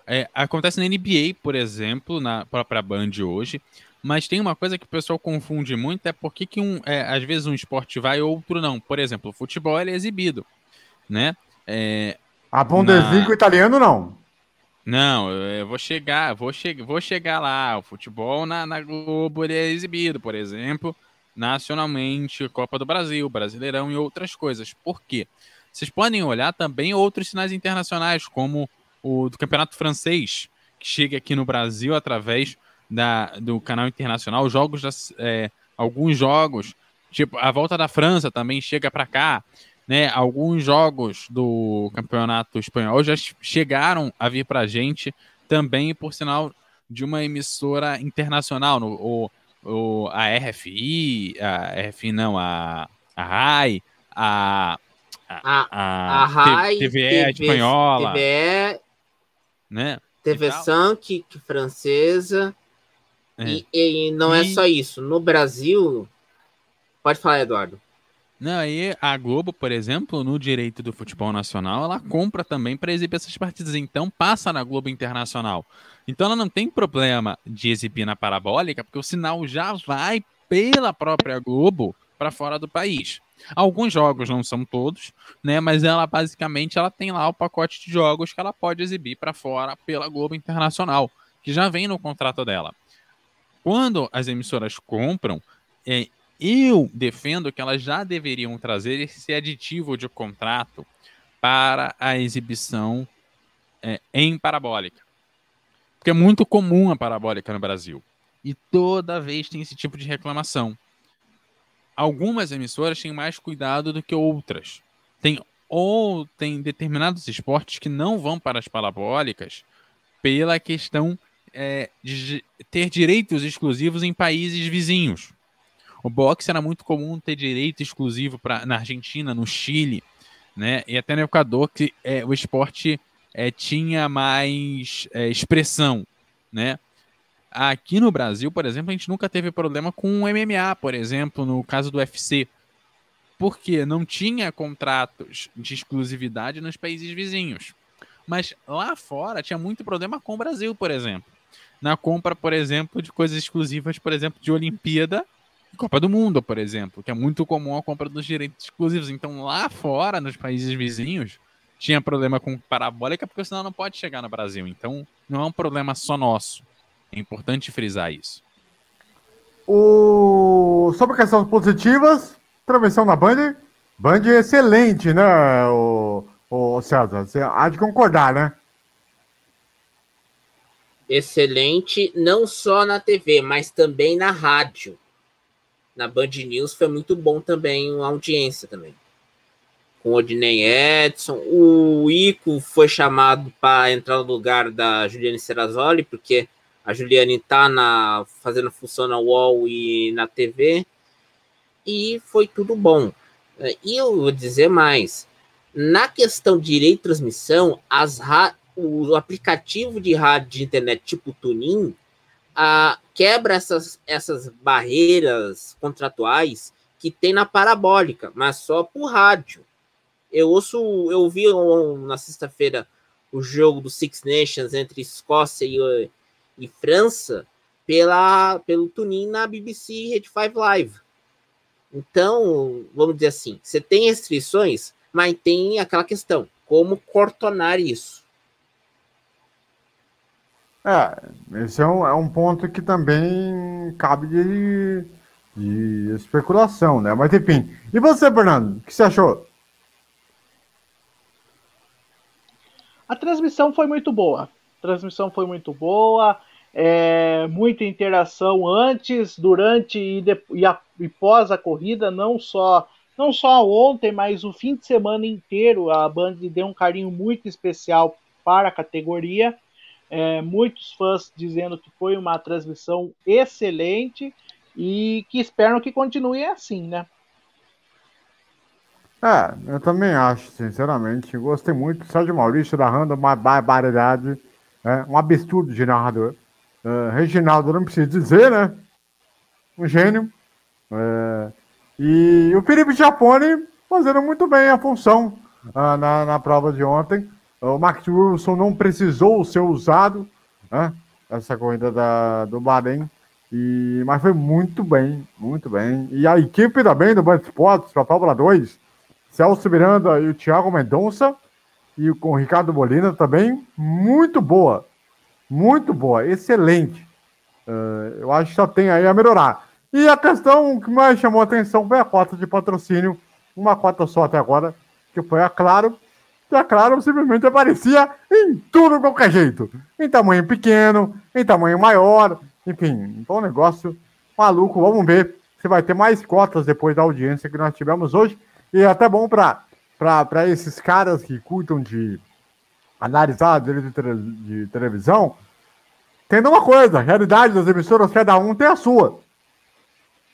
é, acontece na NBA, por exemplo, na própria Band hoje. Mas tem uma coisa que o pessoal confunde muito, é porque que um, é, às vezes um esporte vai, outro não. Por exemplo, o futebol ele é exibido, né? É, a Bundesliga na... italiano não. Não, eu vou chegar, vou, che vou chegar lá. O futebol na, na Globo ele é exibido, por exemplo, nacionalmente, Copa do Brasil, Brasileirão e outras coisas. Por quê? Vocês podem olhar também outros sinais internacionais, como o do Campeonato Francês, que chega aqui no Brasil através da, do canal internacional, jogos, das, é, alguns jogos, tipo a volta da França também chega para cá, né? Alguns jogos do campeonato espanhol já chegaram a vir para a gente também, por sinal de uma emissora internacional, no, o, o, a RFI, a RFI não, a, a RAI, a a, a, a RAI, TVE TV, espanhola, TVE, né? TV Sank, francesa, é. E, e, não é e... é só isso. No Brasil. Pode falar, Eduardo. Não, aí a Globo, por exemplo, no direito do futebol nacional, ela compra também para exibir essas partidas. Então passa na Globo Internacional. Então ela não tem problema de exibir na parabólica, porque o sinal já vai pela própria Globo para fora do país. Alguns jogos não são todos, né? Mas ela basicamente ela tem lá o pacote de jogos que ela pode exibir para fora pela Globo Internacional, que já vem no contrato dela. Quando as emissoras compram, é, eu defendo que elas já deveriam trazer esse aditivo de contrato para a exibição é, em parabólica. Porque é muito comum a parabólica no Brasil. E toda vez tem esse tipo de reclamação. Algumas emissoras têm mais cuidado do que outras. Tem ou tem determinados esportes que não vão para as parabólicas pela questão é, de ter direitos exclusivos em países vizinhos. O boxe era muito comum ter direito exclusivo pra, na Argentina, no Chile, né? E até no Equador, que é, o esporte é, tinha mais é, expressão, né? Aqui no Brasil, por exemplo, a gente nunca teve problema com o MMA, por exemplo, no caso do UFC. Porque não tinha contratos de exclusividade nos países vizinhos. Mas lá fora tinha muito problema com o Brasil, por exemplo na compra, por exemplo, de coisas exclusivas, por exemplo, de Olimpíada e Copa do Mundo, por exemplo, que é muito comum a compra dos direitos exclusivos. Então, lá fora, nos países vizinhos, tinha problema com parabólica, porque senão não pode chegar no Brasil. Então, não é um problema só nosso. É importante frisar isso. O... Sobre questões positivas, transmissão na Band, Band é excelente, né, o, o César? Você há de concordar, né? excelente, não só na TV, mas também na rádio. Na Band News foi muito bom também a audiência também. Com o Odinei Edson, o Ico foi chamado para entrar no lugar da Juliane Serrazoli, porque a Juliane está na, fazendo função na UOL e na TV, e foi tudo bom. E eu vou dizer mais, na questão de direito de transmissão, as, o aplicativo de rádio de internet tipo Tunin a, quebra essas, essas barreiras contratuais que tem na parabólica, mas só por rádio. Eu ouço, eu vi na sexta-feira o jogo do Six Nations entre Escócia e, e França pela, pelo Tunin na BBC Red 5 Live. Então, vamos dizer assim, você tem restrições, Mas tem aquela questão: como cortonar isso? É, esse é um, é um ponto que também cabe de, de especulação, né? Mas enfim. E você, Fernando, o que você achou? A transmissão foi muito boa. A transmissão foi muito boa. É, muita interação antes, durante e, de, e, a, e, pós a corrida, não só não só ontem, mas o fim de semana inteiro a Band deu um carinho muito especial para a categoria. É, muitos fãs dizendo que foi uma transmissão excelente e que esperam que continue assim, né? É, eu também acho, sinceramente. Gostei muito. Sérgio Maurício narrando uma barbaridade. É, um absurdo de narrador. Uh, Reginaldo, não preciso dizer, né? Um gênio. É, e o Felipe Japone fazendo muito bem a função uh, na, na prova de ontem. O Max Wilson não precisou ser usado, né? Essa corrida da, do Bahrein. E, mas foi muito bem, muito bem. E a equipe também do Band Sports, para a Fórmula 2, Celso Miranda e o Thiago Mendonça, e com o Ricardo Molina também, muito boa. Muito boa, excelente. Uh, eu acho que só tem aí a melhorar. E a questão que mais chamou atenção foi a cota de patrocínio, uma cota só até agora, que foi a Claro, que a Claro simplesmente aparecia em tudo qualquer jeito. Em tamanho pequeno, em tamanho maior, enfim, então um negócio maluco. Vamos ver se vai ter mais cotas depois da audiência que nós tivemos hoje. E é até bom para esses caras que curtam de analisar direito de, de televisão, tendo uma coisa, a realidade das emissoras, cada um tem a sua.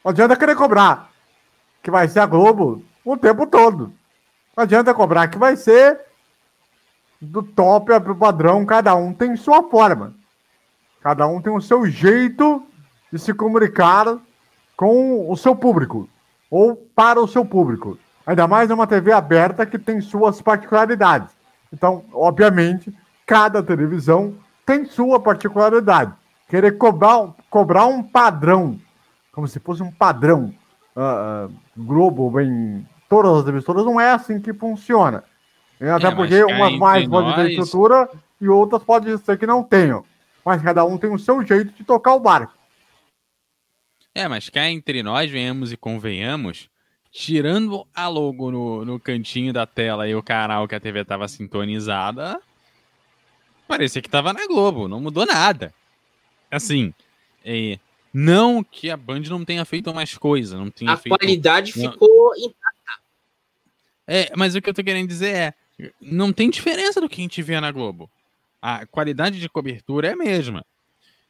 Não adianta querer cobrar que vai ser a Globo o tempo todo. Não adianta cobrar que vai ser do top para o padrão, cada um tem sua forma. Cada um tem o seu jeito de se comunicar com o seu público ou para o seu público. Ainda mais numa TV aberta que tem suas particularidades. Então, obviamente, cada televisão tem sua particularidade. Querer cobrar, cobrar um padrão, como se fosse um padrão uh, Globo em todas as emissoras, não é assim que funciona. Até é, porque umas mais nós... podem ter estrutura e outras pode ser que não tenham. Mas cada um tem o seu jeito de tocar o barco. É, mas cá entre nós, venhamos e convenhamos, tirando a logo no, no cantinho da tela e o canal que a TV estava sintonizada, parecia que estava na Globo, não mudou nada. Assim, é, não que a Band não tenha feito mais coisa, não tenha a feito... qualidade ficou intacta. É, mas o que eu tô querendo dizer é, não tem diferença do que a gente vê na Globo. A qualidade de cobertura é a mesma.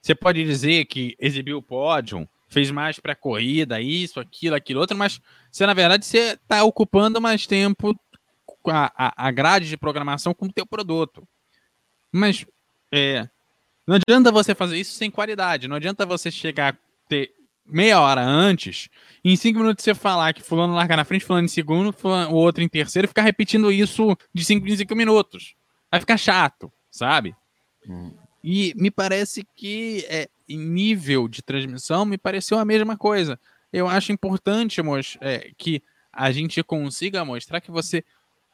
Você pode dizer que exibiu o pódio, fez mais para corrida, isso, aquilo, aquilo outro, mas você, na verdade, você está ocupando mais tempo a, a, a, grade de programação com o teu produto. Mas é, não adianta você fazer isso sem qualidade. Não adianta você chegar ter meia hora antes, e em cinco minutos você falar que fulano larga na frente, fulano em segundo, fulano, o outro em terceiro, e ficar repetindo isso de cinco em cinco minutos. Vai ficar chato, sabe? Hum. E me parece que é, em nível de transmissão me pareceu a mesma coisa. Eu acho importante é, que a gente consiga mostrar que você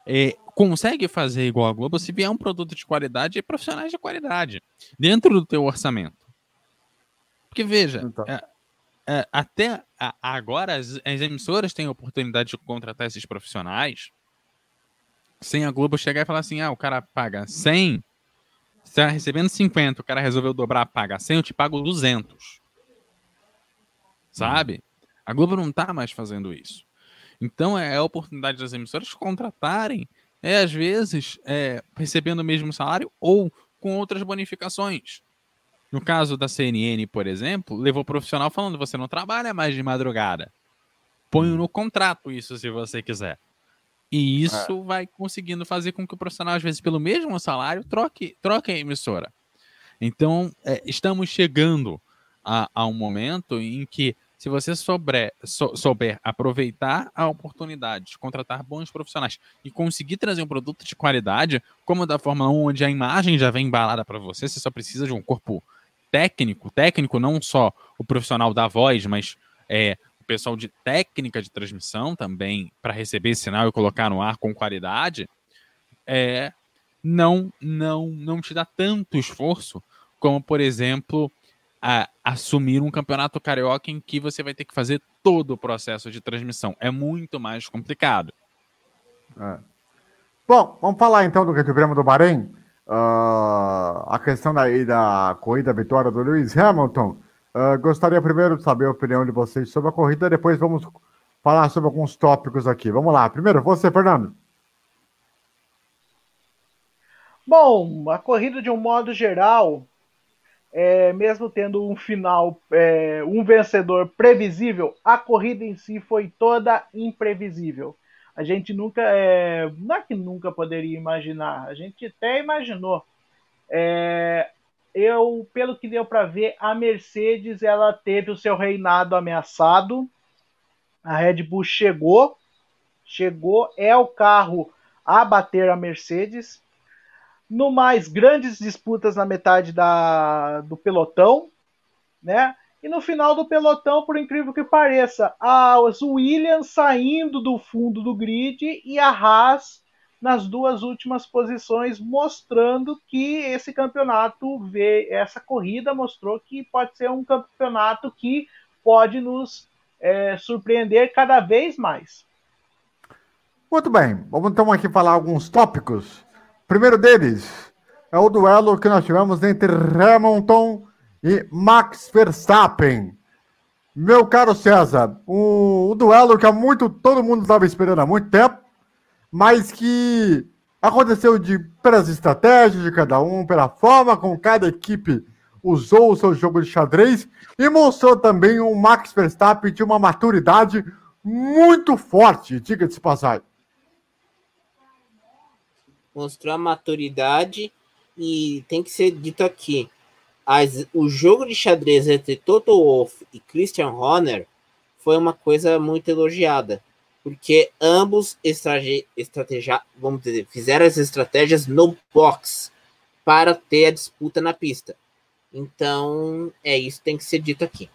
é, consegue fazer igual a Globo se vier um produto de qualidade e profissionais de qualidade dentro do teu orçamento. Porque veja, então. é, é, até a, agora as, as, emissoras têm a oportunidade de contratar esses profissionais sem a Globo chegar e falar assim, ah, o cara paga 100 você tá recebendo 50, o cara resolveu dobrar, paga 100, eu te pago 200. Sabe? A Globo não tá mais fazendo isso. Então é a oportunidade das emissoras contratarem, é, às vezes, é, recebendo o mesmo salário ou com outras bonificações. No caso da CNN, por exemplo, levou profissional falando: você não trabalha mais de madrugada. Põe no contrato isso se você quiser. E isso é. vai conseguindo fazer com que o profissional, às vezes, pelo mesmo salário, troque, troque a emissora. Então, é, estamos chegando a, a, um momento em que, se você souber, so, souber aproveitar a oportunidade de contratar bons profissionais e conseguir trazer um produto de qualidade, como da Fórmula 1, onde a imagem já vem embalada para você, você só precisa de um corpo técnico, técnico não só o profissional da voz, mas é, pessoal de técnica de transmissão também, para receber sinal e colocar no ar com qualidade, é, não, não, não te dá tanto esforço como, por exemplo, a, assumir um campeonato carioca em que você vai ter que fazer todo o processo de transmissão. É muito mais complicado. É. Bom, vamos falar então do tivemos do Bahrein. Uh, a questão daí da corrida vitória do Lewis Hamilton. Uh, gostaria primeiro de saber a opinião de vocês sobre a corrida, depois vamos falar sobre alguns tópicos aqui. Vamos lá. Primeiro, você, Fernando. Bom, a corrida de um modo geral, é, mesmo tendo um final, é, um vencedor previsível, a corrida em si foi toda imprevisível a gente nunca, é, não é que nunca poderia imaginar, a gente até imaginou. É, eu, pelo que deu para ver, a Mercedes ela teve o seu reinado ameaçado. A Red Bull chegou, chegou, é o carro a bater a Mercedes. No mais, grandes disputas na metade da, do pelotão, né? E no final do pelotão, por incrível que pareça, as Williams saindo do fundo do grid e a Haas nas duas últimas posições, mostrando que esse campeonato, essa corrida mostrou que pode ser um campeonato que pode nos é, surpreender cada vez mais. Muito bem, vamos então aqui falar alguns tópicos. primeiro deles é o duelo que nós tivemos entre Hamilton e Max Verstappen. Meu caro César, um duelo que há muito todo mundo estava esperando há muito tempo, mas que aconteceu de pelas estratégias de cada um, pela forma como cada equipe usou o seu jogo de xadrez e mostrou também um Max Verstappen de uma maturidade muito forte, diga-se passagem. Mostrou a maturidade e tem que ser dito aqui, as, o jogo de xadrez entre Toto Wolff e Christian Horner foi uma coisa muito elogiada, porque ambos estratégia, vamos dizer, fizeram as estratégias no box para ter a disputa na pista. Então, é isso que tem que ser dito aqui.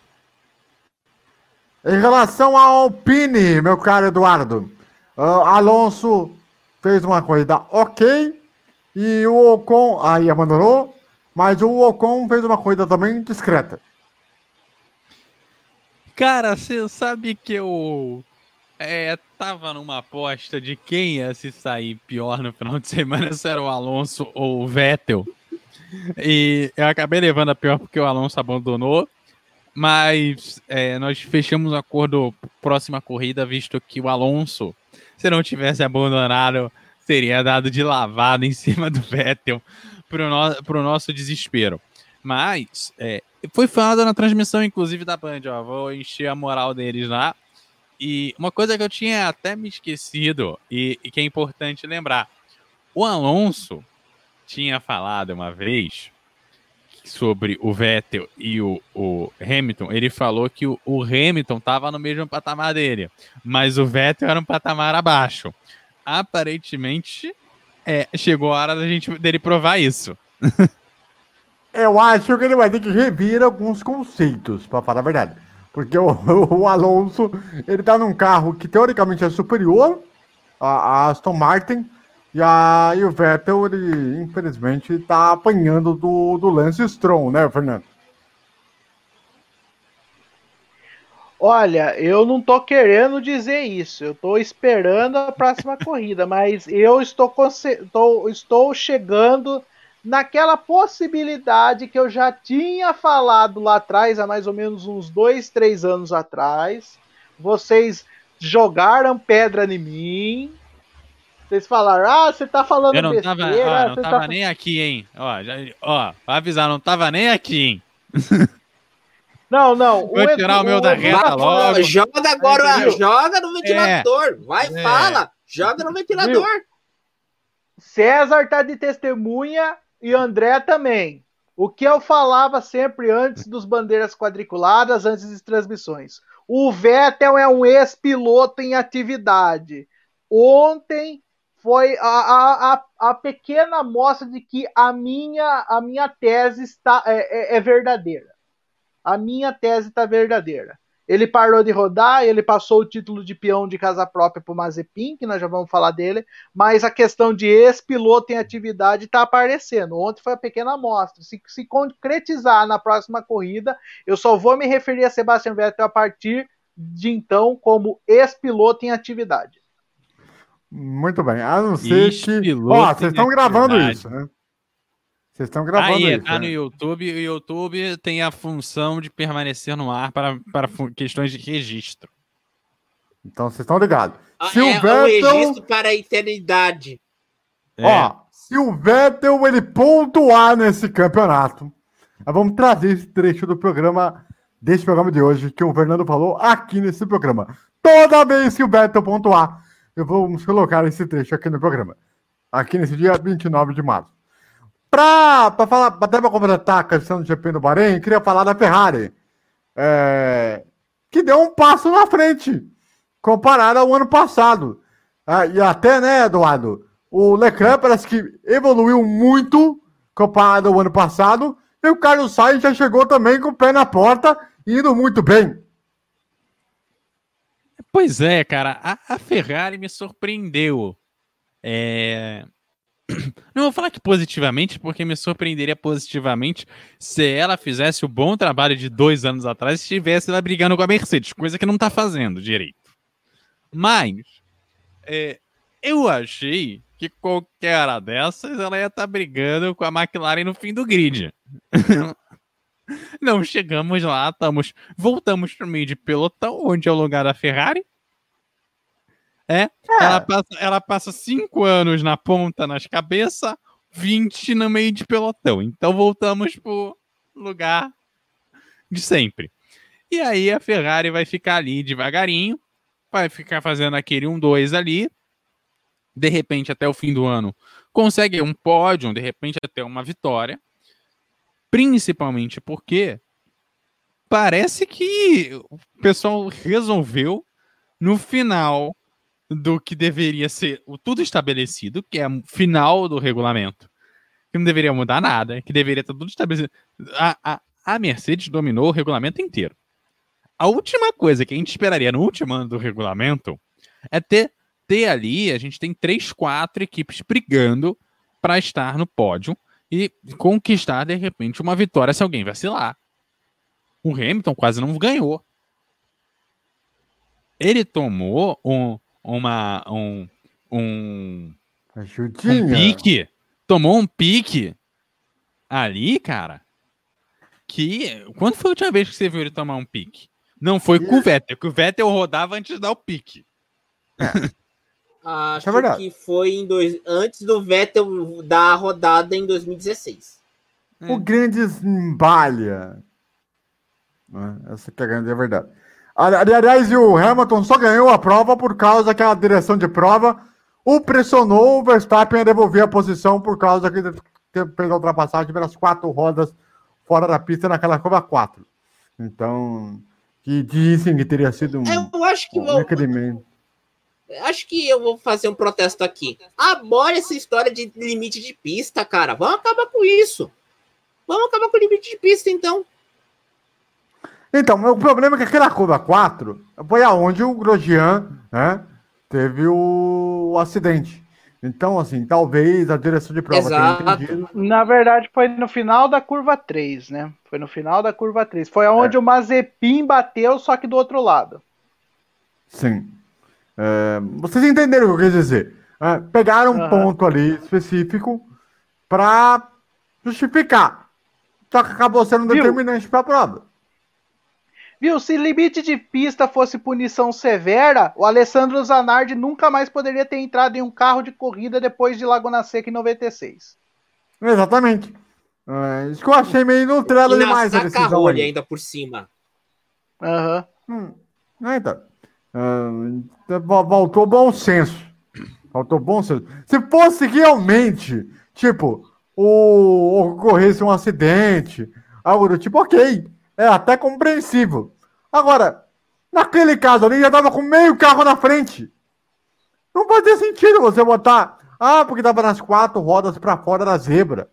Em relação ao Alpine, meu caro Eduardo, uh, Alonso fez uma corrida ok e o Ocon aí abandonou mas o Ocon fez uma coisa também discreta. Cara, você sabe que eu é, tava numa aposta de quem ia se sair pior no final de semana, se era o Alonso ou o Vettel. E eu acabei levando a pior porque o Alonso abandonou. Mas é, nós fechamos o acordo próxima corrida, visto que o Alonso, se não tivesse abandonado, seria dado de lavada em cima do Vettel pro, no, nosso desespero. Mas é, foi falado na transmissão, inclusive, da Band, ó. Vou encher a moral deles lá. E uma coisa que eu tinha até me esquecido e, e que é importante lembrar: o Alonso tinha falado uma vez sobre o Vettel e o, o Hamilton, ele falou que o, o Hamilton estava no mesmo patamar dele, mas o Vettel era um patamar abaixo. Aparentemente, é, chegou a hora da gente, dele provar isso. Eu acho que ele vai ter que revir alguns conceitos, para falar a verdade. Porque o, o, Alonso, ele tá num carro que teoricamente é superior a, a Aston Martin, e, a, e o Vettel, ele infelizmente tá apanhando do, do Lance Stroll, né, Fernando? Olha, eu não tô querendo dizer isso. Eu tô esperando a próxima corrida, mas eu estou, estou chegando naquela possibilidade que eu já tinha falado lá atrás, há mais ou menos uns dois, três anos atrás. Vocês jogaram pedra em mim. Vocês falaram, ah, você tá falando eu não besteira. Tava, ó, não tava tá... nem aqui, hein? Ó, já, ó, pra avisar, não tava nem aqui, hein? Não, não. Vou o tirar o, o meu da reta logo. Joga agora, joga no ventilador. É. Vai, é. fala. Joga no ventilador. César tá de testemunha e André também. O que eu falava sempre antes dos bandeiras quadriculadas, antes das transmissões. O Vettel é um ex-piloto em atividade. Ontem foi a, a, a, pequena amostra de que a minha, a minha tese está, é, é, é verdadeira a minha tese está verdadeira. Ele parou de rodar, ele passou o título de peão de casa própria para o Mazepin, que nós já vamos falar dele, mas a questão de ex-piloto em atividade está aparecendo. Ontem foi a pequena amostra. Se, se concretizar na próxima corrida, eu só vou me referir a Sebastian Vettel a partir de então como ex-piloto em atividade. Muito bem, a não ser que. Ó, vocês estão gravando isso, né? Vocês estão gravando Aí, isso. tá né? no YouTube. O YouTube tem a função de permanecer no ar para, para questões de registro. Então vocês estão ligados. Ah, Se é o um Vettel. registro para a eternidade. É. Ó, se o Vettel ele pontuar nesse campeonato, nós vamos trazer esse trecho do programa, desse programa de hoje, que o Fernando falou aqui nesse programa. Toda vez que o Vettel pontuar, eu vou vamos colocar esse trecho aqui no programa. Aqui nesse dia 29 de março. Pra, pra falar, até pra completar a questão do GP do Bahrein, queria falar da Ferrari. É, que deu um passo na frente, comparado ao ano passado. Ah, e até, né, Eduardo? O Leclerc parece que evoluiu muito comparado ao ano passado. E o Carlos Sainz já chegou também com o pé na porta, indo muito bem. Pois é, cara, a, a Ferrari me surpreendeu. É... Não vou falar que positivamente, porque me surpreenderia positivamente se ela fizesse o bom trabalho de dois anos atrás e estivesse lá brigando com a Mercedes, coisa que não tá fazendo direito. Mas é, eu achei que qualquer hora dessas ela ia estar brigando com a McLaren no fim do grid. Não chegamos lá, estamos, voltamos para o meio de pelotão, onde é o lugar da Ferrari. É, ela passa, ela passa cinco anos na ponta, nas cabeças, 20 no meio de pelotão. Então voltamos pro lugar de sempre. E aí a Ferrari vai ficar ali devagarinho, vai ficar fazendo aquele 1-2 ali. De repente, até o fim do ano, consegue um pódio, de repente até uma vitória. Principalmente porque parece que o pessoal resolveu no final do que deveria ser o tudo estabelecido, que é o final do regulamento, que não deveria mudar nada, que deveria estar tudo estabelecido. A, a, a Mercedes dominou o regulamento inteiro. A última coisa que a gente esperaria no último ano do regulamento é ter, ter ali, a gente tem três, quatro equipes brigando para estar no pódio e conquistar, de repente, uma vitória se alguém vacilar. O Hamilton quase não ganhou. Ele tomou um, uma, um, um, um pique. Tomou um pique ali, cara. Que. Quando foi a última vez que você viu ele tomar um pique? Não foi com o Vettel, que o Vettel rodava antes de dar o pique. Acho é que foi em dois, antes do Vettel dar a rodada em 2016. O grande esbalha. Né? Essa que é a grande verdade. Ali- Aliás, e o Hamilton só ganhou a prova por causa que a direção de prova o pressionou o Verstappen a devolver a posição por causa que ele fez a ultrapassagem pelas quatro rodas fora da pista naquela curva 4. Então, que dizem que teria sido um, Eu acho que um vou, requerimento. acho que eu vou fazer um protesto aqui. Abora essa história de limite de pista, cara. Vamos acabar com isso. Vamos acabar com o limite de pista, então. Então, o problema é que aquela curva 4 foi aonde o Grosjean né, teve o, o acidente. Então, assim, talvez a direção de prova Exato. tenha entendido. Na verdade, foi no final da curva 3, né? Foi no final da curva 3. Foi onde o Mazepin bateu, só que do outro lado. Sim. É, vocês entenderam o que eu quis dizer. É, pegaram um Aham. ponto ali específico para justificar. Só que acabou sendo Viu? determinante para a prova. Viu? Se limite de pista fosse punição severa, o Alessandro Zanardi nunca mais poderia ter entrado em um carro de corrida depois de Laguna Seca em 96. Exatamente. É, isso que eu achei meio nutrela na demais a decisão. ainda por cima. Aham. Hum, é, então. Ah, vo- voltou bom senso. Faltou bom senso. Se fosse realmente, tipo, o, ocorresse um acidente, algo do tipo, ok. É até compreensível. Agora, naquele caso ali, já tava com meio carro na frente. Não fazia sentido você botar. Ah, porque tava nas quatro rodas para fora da zebra.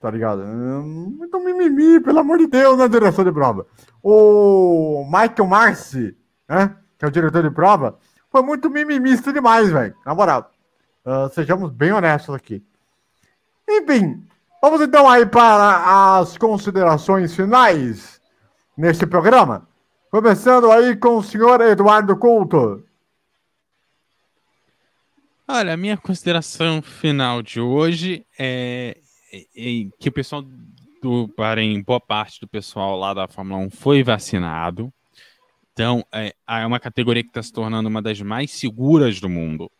tá ligado? Muito mimimi, pelo amor de Deus, na direção de prova. O Michael Marcy, né? Que é o diretor de prova, foi muito mimimista demais, velho. Na moral. Uh, sejamos bem honestos aqui. Enfim, vamos então aí para as considerações finais neste programa. Começando aí com o senhor Eduardo Couto. Olha, a minha consideração final de hoje é, é, é que o pessoal do Bahrein, boa parte do pessoal lá da Fórmula 1 foi vacinado. Então, é, é uma categoria que está se tornando uma das mais seguras do mundo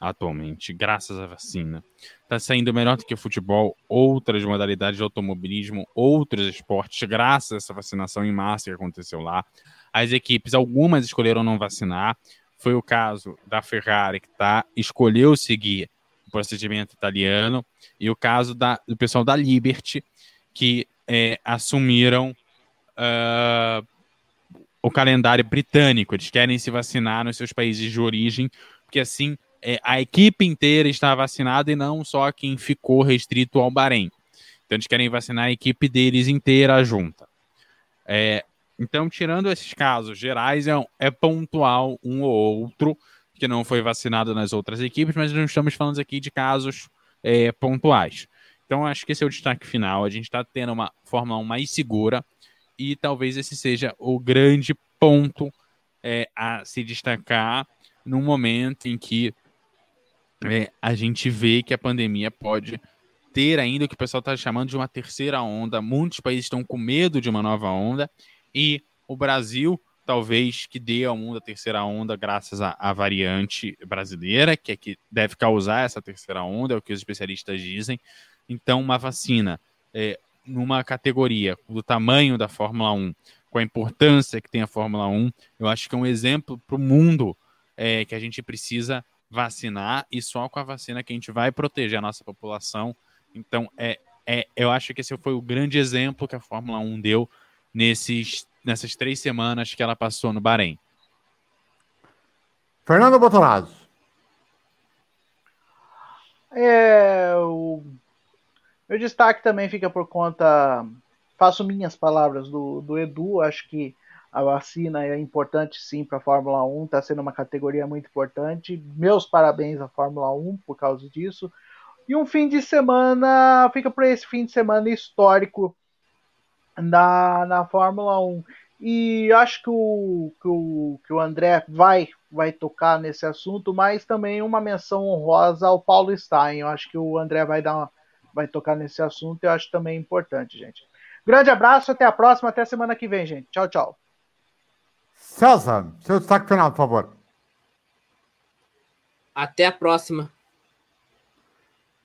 atualmente, graças à vacina. Está saindo melhor do que o futebol, outras modalidades de automobilismo, outros esportes, graças a essa vacinação em massa que aconteceu lá. As equipes, algumas escolheram não vacinar. Foi o caso da Ferrari, que tá, escolheu seguir o procedimento italiano, e o caso da, do pessoal da Liberty, que é, assumiram uh, o calendário britânico. Eles querem se vacinar nos seus países de origem, porque assim é, a equipe inteira está vacinada e não só quem ficou restrito ao Bahrein. Então eles querem vacinar a equipe deles inteira junta. É, então, tirando esses casos gerais, é, é, pontual um ou outro que não foi vacinado nas outras equipes, mas não estamos falando aqui de casos é, pontuais. Então, acho que esse é o destaque final. A gente está tendo uma Fórmula 1 mais segura e talvez esse seja o grande ponto é, a se destacar num momento em que é, a gente vê que a pandemia pode ter ainda o que o pessoal está chamando de uma terceira onda. Muitos países estão com medo de uma nova onda e o Brasil talvez que dê ao mundo a terceira onda graças à, à variante brasileira, que é que deve causar essa terceira onda, é o que os especialistas dizem. Então, uma vacina é, numa categoria do tamanho da Fórmula 1, com a importância que tem a Fórmula 1, eu acho que é um exemplo para o mundo é, que a gente precisa vacinar e só com a vacina que a gente vai proteger a nossa população. Então, é, é, eu acho que esse foi o grande exemplo que a Fórmula 1 deu nesses, nessas três semanas que ela passou no Bahrein. Fernando Botorazzo. É, o meu destaque também fica por conta. Faço minhas palavras do, do Edu. Acho que a vacina é importante sim para a Fórmula 1, está sendo uma categoria muito importante. Meus parabéns à Fórmula 1 por causa disso. E um fim de semana, fica por esse fim de semana histórico na, na Fórmula 1. E acho que o, que o, que o André vai, vai tocar nesse assunto, mas também uma menção honrosa ao Paulo Stein. Eu acho que o André vai dar uma, vai tocar nesse assunto, eu acho também importante, gente. Grande abraço, até a próxima, até semana que vem, gente. Tchau, tchau. César, seu destaque final, por favor. Até a próxima.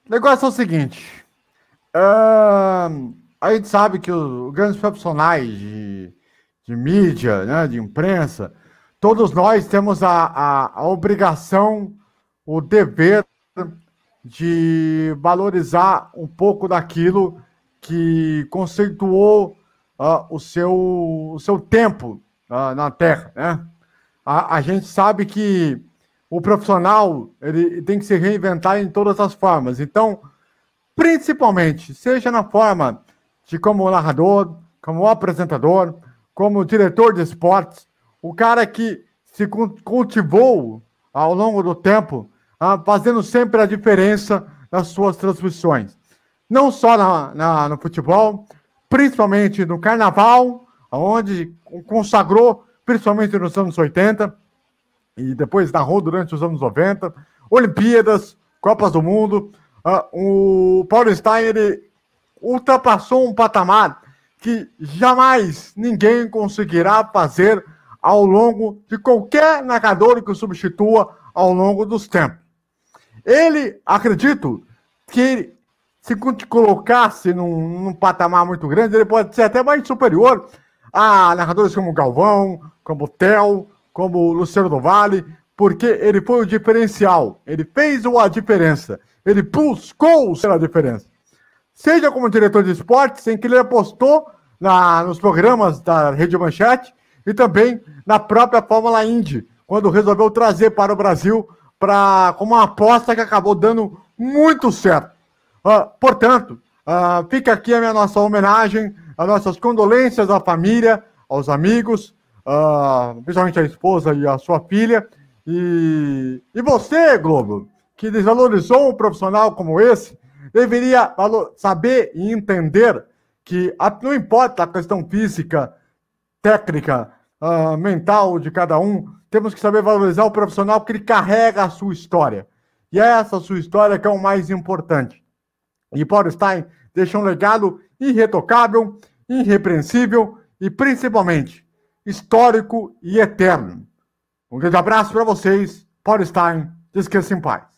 O negócio é o seguinte. Uh, a gente sabe que os grandes profissionais de, de mídia, né, de imprensa, todos nós temos a, a, a obrigação, o dever de valorizar um pouco daquilo que conceituou uh, o, seu, o seu tempo uh, na Terra. Né? A, a, gente sabe que o profissional ele tem que se reinventar em todas as formas. Então, principalmente, seja na forma de como narrador, como apresentador, como diretor de esportes, o cara que se cultivou ao longo do tempo ah, fazendo sempre a diferença nas suas transmissões. Não só na, na, no futebol, principalmente no carnaval, onde consagrou, principalmente nos anos 80, e depois narrou durante os anos 90, Olimpíadas, Copas do Mundo. Uh, o Paulo Stein ele ultrapassou um patamar que jamais ninguém conseguirá fazer ao longo de qualquer narrador que o substitua ao longo dos tempos. Ele, acredito, que se colocasse num, num, patamar muito grande, ele pode ser até mais superior a narradores como Galvão, como Tel, como Luciano do Vale, porque ele foi o diferencial, ele fez a diferença, ele buscou ser a diferença. Seja como diretor de esportes, em que ele apostou na, nos programas da Rede Manchete e também na própria Fórmula Indy, quando resolveu trazer para o Brasil pra, com uma aposta que acabou dando muito certo. Uh, portanto, Uh, fica aqui a minha nossa homenagem, as nossas condolências à família, aos amigos, uh, principalmente à esposa e à sua filha. E, e você, Globo, que desvalorizou um profissional como esse, deveria saber e entender que não importa a questão física, técnica, uh, mental de cada um, temos que saber valorizar o profissional porque ele carrega a sua história. E é essa sua história que é o mais importante. E Paulo Stein deixa um legado irretocável, irrepreensível e principalmente histórico e eterno. Um grande abraço para vocês. Paulo Stein, descanse em paz.